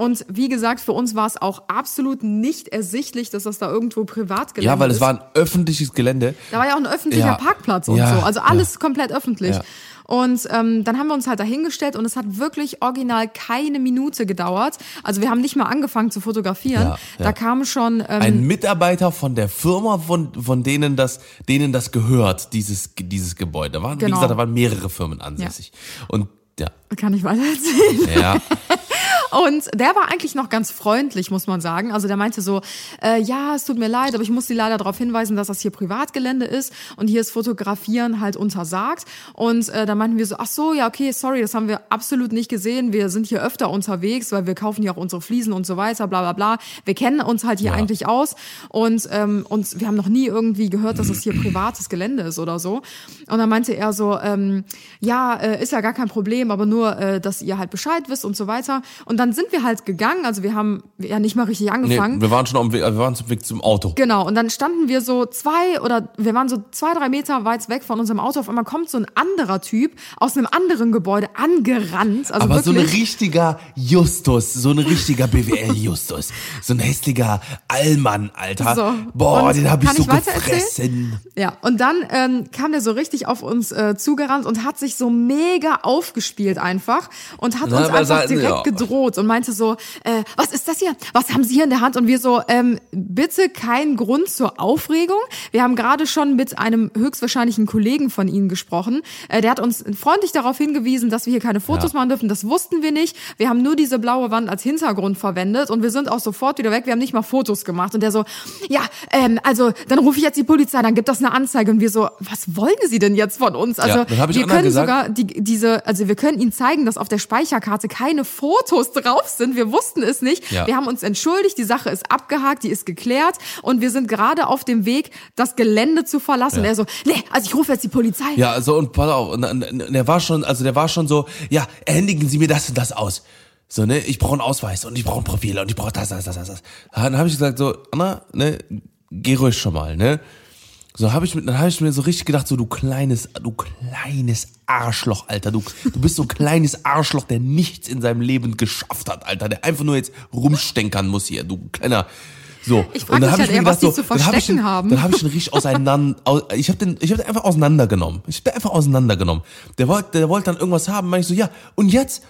Und wie gesagt, für uns war es auch absolut nicht ersichtlich, dass das da irgendwo privat Ja, weil es ist. war ein öffentliches Gelände. Da war ja auch ein öffentlicher Ja. Parkplatz und Ja, so. Also alles komplett öffentlich. Ja. Und ähm, dann haben wir uns halt dahingestellt und es hat wirklich original keine Minute gedauert. Also wir haben nicht mal angefangen zu fotografieren. Ja, ja. Da kam schon ähm, Ein Mitarbeiter von der Firma, von, von denen das, denen das gehört, dieses, dieses Gebäude. Da waren, wie Genau. gesagt, da waren mehrere Firmen ansässig. Und ja, kann ich weiter erzählen. ja, Und der war eigentlich noch ganz freundlich, muss man sagen. Also der meinte so, äh, ja, es tut mir leid, aber ich muss Sie leider darauf hinweisen, dass das hier Privatgelände ist und hier ist Fotografieren halt untersagt. Und äh, da meinten wir so, ach so, ja, okay, sorry, das haben wir absolut nicht gesehen. Wir sind hier öfter unterwegs, weil wir kaufen hier auch unsere Fliesen und so weiter, bla bla bla. Wir kennen uns halt hier Ja. eigentlich aus und, ähm, und wir haben noch nie irgendwie gehört, dass es hier privates Gelände ist oder so. Und dann meinte er so, ähm, ja, äh, ist ja gar kein Problem, aber nur, äh, dass ihr halt Bescheid wisst und so weiter. Und dann sind wir halt gegangen, also wir haben ja nicht mal richtig nee, angefangen. wir waren schon am Weg, wir waren zum Weg zum Auto. Genau, und dann standen wir so zwei oder wir waren so zwei, drei Meter weit weg von unserem Auto. Auf einmal kommt so ein anderer Typ aus einem anderen Gebäude angerannt. Also Aber so ein wirklich. richtiger Justus, so ein richtiger BWL-Justus, so ein hässlicher Allmann, Alter. So, Boah, und den hab ich so ich gefressen. Ja, und dann ähm, kam der so richtig auf uns äh, zugerannt und hat sich so mega aufgespielt einfach und hat Na, uns einfach direkt ja. gedroht. Rot und meinte so, äh, was ist das hier? Was haben Sie hier in der Hand? Und wir so, ähm, bitte kein Grund zur Aufregung. Wir haben gerade schon mit einem höchstwahrscheinlichen Kollegen von Ihnen gesprochen. Äh, der hat uns freundlich darauf hingewiesen, dass wir hier keine Fotos Ja. machen dürfen. Das wussten wir nicht. Wir haben nur diese blaue Wand als Hintergrund verwendet und wir sind auch sofort wieder weg. Wir haben nicht mal Fotos gemacht. Und der so, ja, ähm, also dann rufe ich jetzt die Polizei, dann gibt das eine Anzeige. Und wir so, was wollen Sie denn jetzt von uns? Also Ja, wir können gesagt. sogar die, diese, also wir können Ihnen zeigen, dass auf der Speicherkarte keine Fotos drauf sind. Wir wussten es nicht. Ja. Wir haben uns entschuldigt, die Sache ist abgehakt, die ist geklärt und wir sind gerade auf dem Weg, das Gelände zu verlassen. Und er so, nee, also ich rufe jetzt die Polizei. Ja, so und pass auf, und, und, und der war schon, also der war schon so, ja, händigen Sie mir das und das aus. So, ne, ich brauche einen Ausweis und ich brauche ein Profil und ich brauche das, das, das, das, das. Dann habe ich gesagt, so, Anna, ne, geh ruhig schon mal, ne. So habe ich mir, dann habe ich mir so richtig gedacht, so du kleines, du kleines Arschloch, Alter, du, du bist so ein kleines Arschloch, der nichts in seinem Leben geschafft hat, Alter, der einfach nur jetzt rumstenkern muss hier, du kleiner. So. Ich frag Und dann mich hab halt mir eher, was die zu dann hab ich verstecken ihn- haben. Dann habe ich ihn richtig auseinander, au- ich habe den, ich habe den einfach auseinandergenommen. Ich habe den einfach auseinandergenommen. Der wollte, der wollte dann irgendwas haben, meine ich so, ja. Und jetzt,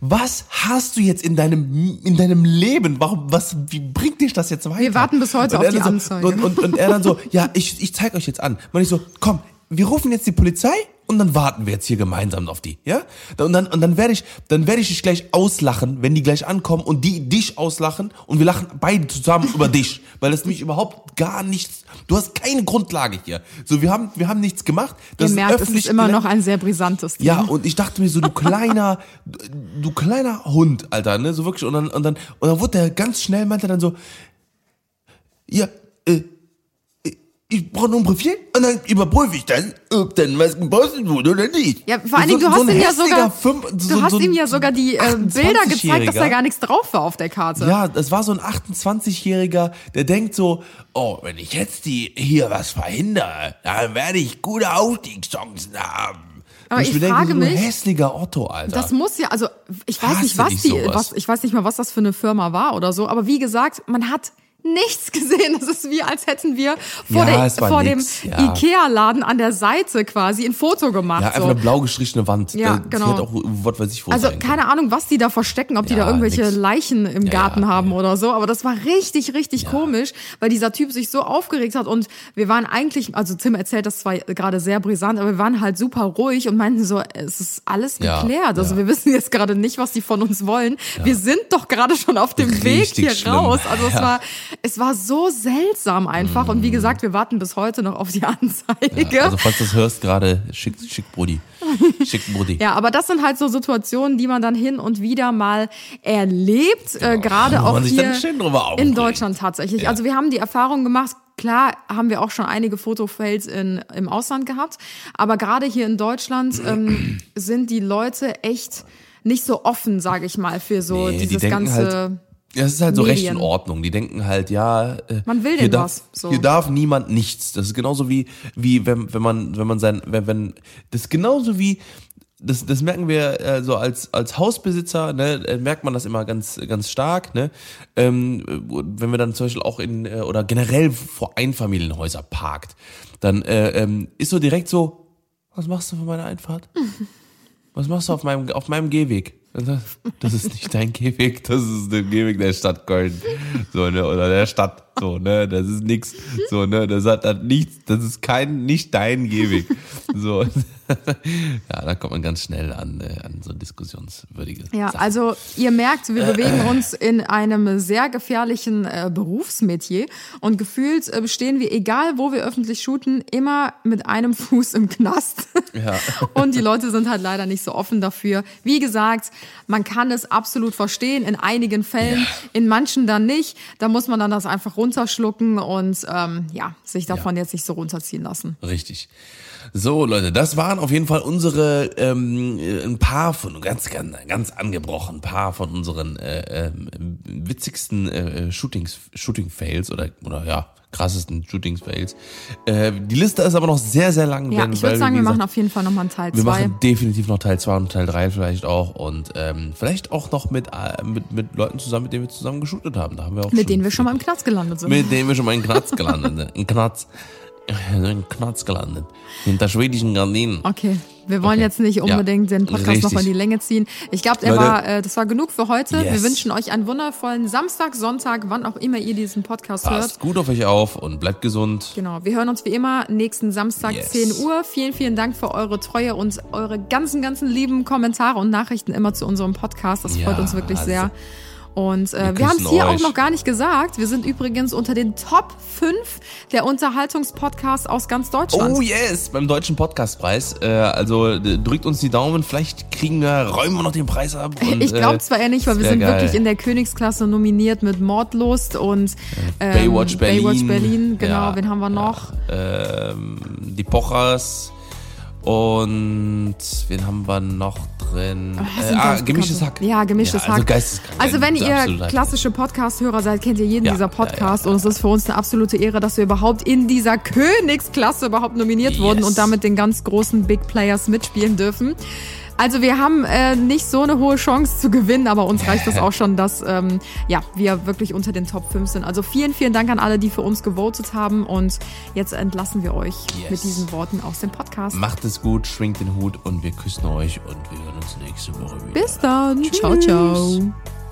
was hast du jetzt in deinem, in deinem Leben? Warum, was, wie bringt dich das jetzt weiter? Wir warten bis heute Und auf die dann Anzeige. So, und, und, und er dann so, ja, ich, ich zeig euch jetzt an. Meine ich so, komm, wir rufen jetzt die Polizei und dann warten wir jetzt hier gemeinsam auf die, ja? Und dann, und dann werde ich, dann werde ich dich gleich auslachen, wenn die gleich ankommen und die dich auslachen und wir lachen beide zusammen über dich, weil es mich überhaupt gar nichts, du hast keine Grundlage hier. So, wir haben, wir haben nichts gemacht. Das Ihr merkt, es ist immer noch ein sehr brisantes Thema. ja, und ich dachte mir so, du kleiner, du kleiner Hund, Alter, ne, so wirklich. Und dann, und dann, und dann wurde der ganz schnell, meinte er dann so, ja, äh, ich brauche nur ein Profil und dann überprüfe ich dann, ob dann was gepostet wurde oder nicht. Ja, vor allen Dingen, du hast ein ihm ja hässlicher sogar, Fünf- du so- hast so ein ihm ja sogar die äh, Bilder gezeigt, dass da 28-Jähriger. gar nichts drauf war auf der Karte. Ja, das war so ein 28-Jähriger, der denkt so, oh, wenn ich jetzt die hier was verhindere, dann werde ich gute Aufstiegschancen haben. Aber ich denke, frage so ein mich- hässliger Otto, Alter. Das muss ja, also ich weiß Hasse nicht, was ich die, was, ich weiß nicht mal, was das für eine Firma war oder so, aber wie gesagt, man hat nichts gesehen. Das ist wie, als hätten wir vor, Ja, der, vor nix, dem ja. Ikea-Laden an der Seite quasi ein Foto gemacht. ja, einfach so. eine blau gestrichene Wand. Ja, Die genau. auch, was weiß ich, wo Also keine Ahnung, was die da verstecken, ob die Ja, da irgendwelche nix. Leichen im Garten haben oder so. Aber das war richtig, richtig komisch, weil dieser Typ sich so aufgeregt hat und wir waren eigentlich, also Tim erzählt das zwar gerade sehr brisant, aber wir waren halt super ruhig und meinten so, es ist alles geklärt. Also wir wissen jetzt gerade nicht, was die von uns wollen. Wir sind doch gerade schon auf dem Weg Richtig hier schlimm. raus. Also es war, es war so seltsam einfach. Und wie gesagt, wir warten bis heute noch auf die Anzeige. Ja, also falls du das hörst gerade, schick, schick Brudi. Schick Brudi. Ja, aber das sind halt so Situationen, die man dann hin und wieder mal erlebt, äh, gerade Wo auch man sich hier in. Deutschland tatsächlich. Also wir haben die Erfahrung gemacht, klar haben wir auch schon einige Fotofails in, im Ausland gehabt, aber gerade hier in Deutschland ähm, sind die Leute echt nicht so offen, sage ich mal, für so Nee, die dieses denken ganze... halt- Ja, es ist halt so Recht in Ordnung. Die denken halt, ja, äh, Man will hier denn darf, was, so. Hier darf niemand nichts. Das ist genauso wie, wie wenn, wenn man, wenn man sein, wenn, wenn, das ist genauso wie, das, das merken wir äh, so als, als Hausbesitzer, ne, äh, merkt man das immer ganz, ganz stark, ne? Ähm, äh, wenn wir dann zum Beispiel auch in, äh, oder generell vor Einfamilienhäuser parkt, dann äh, ähm, ist so direkt so, was machst du für meine Einfahrt? Was machst du auf meinem, auf meinem Gehweg? Das ist nicht dein Gehweg, das ist der Gehweg der Stadt Köln. So, ne, oder der Stadt. So, ne, das ist nix. So, ne, das hat, hat nichts, das ist kein, nicht dein Gehweg. So. Ja, da kommt man ganz schnell an, äh, an so diskussionswürdige Ja, Sachen. also ihr merkt, wir bewegen uns in einem sehr gefährlichen äh, Berufsmetier und gefühlt äh, stehen wir, egal wo wir öffentlich shooten, immer mit einem Fuß im Knast. Ja. Und die Leute sind halt leider nicht so offen dafür. Wie gesagt, man kann es absolut verstehen, in einigen Fällen, Ja. in manchen dann nicht. Da muss man dann das einfach runterschlucken und ähm, ja, sich davon jetzt nicht so runterziehen lassen. Richtig. So, Leute, das waren auf jeden Fall unsere, ähm, äh, ein paar von, ganz, ganz, ganz angebrochen, ein paar von unseren äh, ähm, witzigsten äh, Shootings, Shooting-Fails oder, oder ja, krassesten Shootings-Fails. Äh, die Liste ist aber noch sehr, sehr lang. Ja, denn- ich würde sagen, wir machen gesagt, auf jeden Fall nochmal einen Teil wir 2. machen definitiv noch Teil 2 und Teil 3 vielleicht auch und ähm, vielleicht auch noch mit, äh, mit, mit Leuten zusammen, mit denen wir zusammen geshootet haben. Da haben wir auch Mit denen wir schon mal im Knast gelandet sind. mit denen wir schon mal in Knatz gelandet sind. In Knatz. so ein Knatz gelandet. Hinter schwedischen Gardinen. Okay, wir wollen Okay. jetzt nicht Ja. unbedingt den Podcast noch Richtig. in die Länge ziehen. Ich glaube, äh, das war genug für heute. Wir Yes. wünschen euch einen wundervollen Samstag, Sonntag, wann auch immer ihr diesen Podcast hört. Passt gut auf euch auf und bleibt gesund. Genau, wir hören uns wie immer nächsten Samstag Yes. 10 Uhr. Vielen, vielen Dank für eure Treue und eure ganzen, ganzen lieben Kommentare und Nachrichten immer zu unserem Podcast. Das Ja, freut uns wirklich also, sehr. Und äh, wir wir haben es hier auch euch. noch gar nicht gesagt. Wir sind übrigens unter den Top 5 der Unterhaltungspodcasts aus ganz Deutschland. Oh yes, beim deutschen Podcastpreis. Äh, also drückt uns die Daumen, vielleicht kriegen wir, räumen wir noch den Preis ab. Und, ich glaube äh, zwar eher nicht, weil wir sind geil. wirklich in der Königsklasse nominiert mit Mordlust und ähm, Baywatch Berlin. Baywatch Berlin, genau. Ja, Wen haben wir noch? ähm, die Pochers und wen haben wir noch drin? Äh, ah, gemischtes. Hack. Ja, gemischtes ja, also Hack. geisteskrank. Also wenn ihr klassische Podcast-Hörer seid, kennt ihr jeden Ja, dieser Podcasts ja, und es ist für uns eine absolute Ehre, dass wir überhaupt in dieser Königsklasse überhaupt nominiert wurden Yes. und damit den ganz großen Big Players mitspielen dürfen. Also wir haben äh, nicht so eine hohe Chance zu gewinnen, aber uns reicht das auch schon, dass ähm, ja, wir wirklich unter den Top 5 sind. Also vielen, vielen Dank an alle, die für uns gewotet haben und jetzt entlassen wir euch Yes. mit diesen Worten aus dem Podcast. Macht es gut, schwingt den Hut und wir küssen euch und wir hören uns nächste Woche wieder. Bis dann. Ciao, Tschüss. ciao.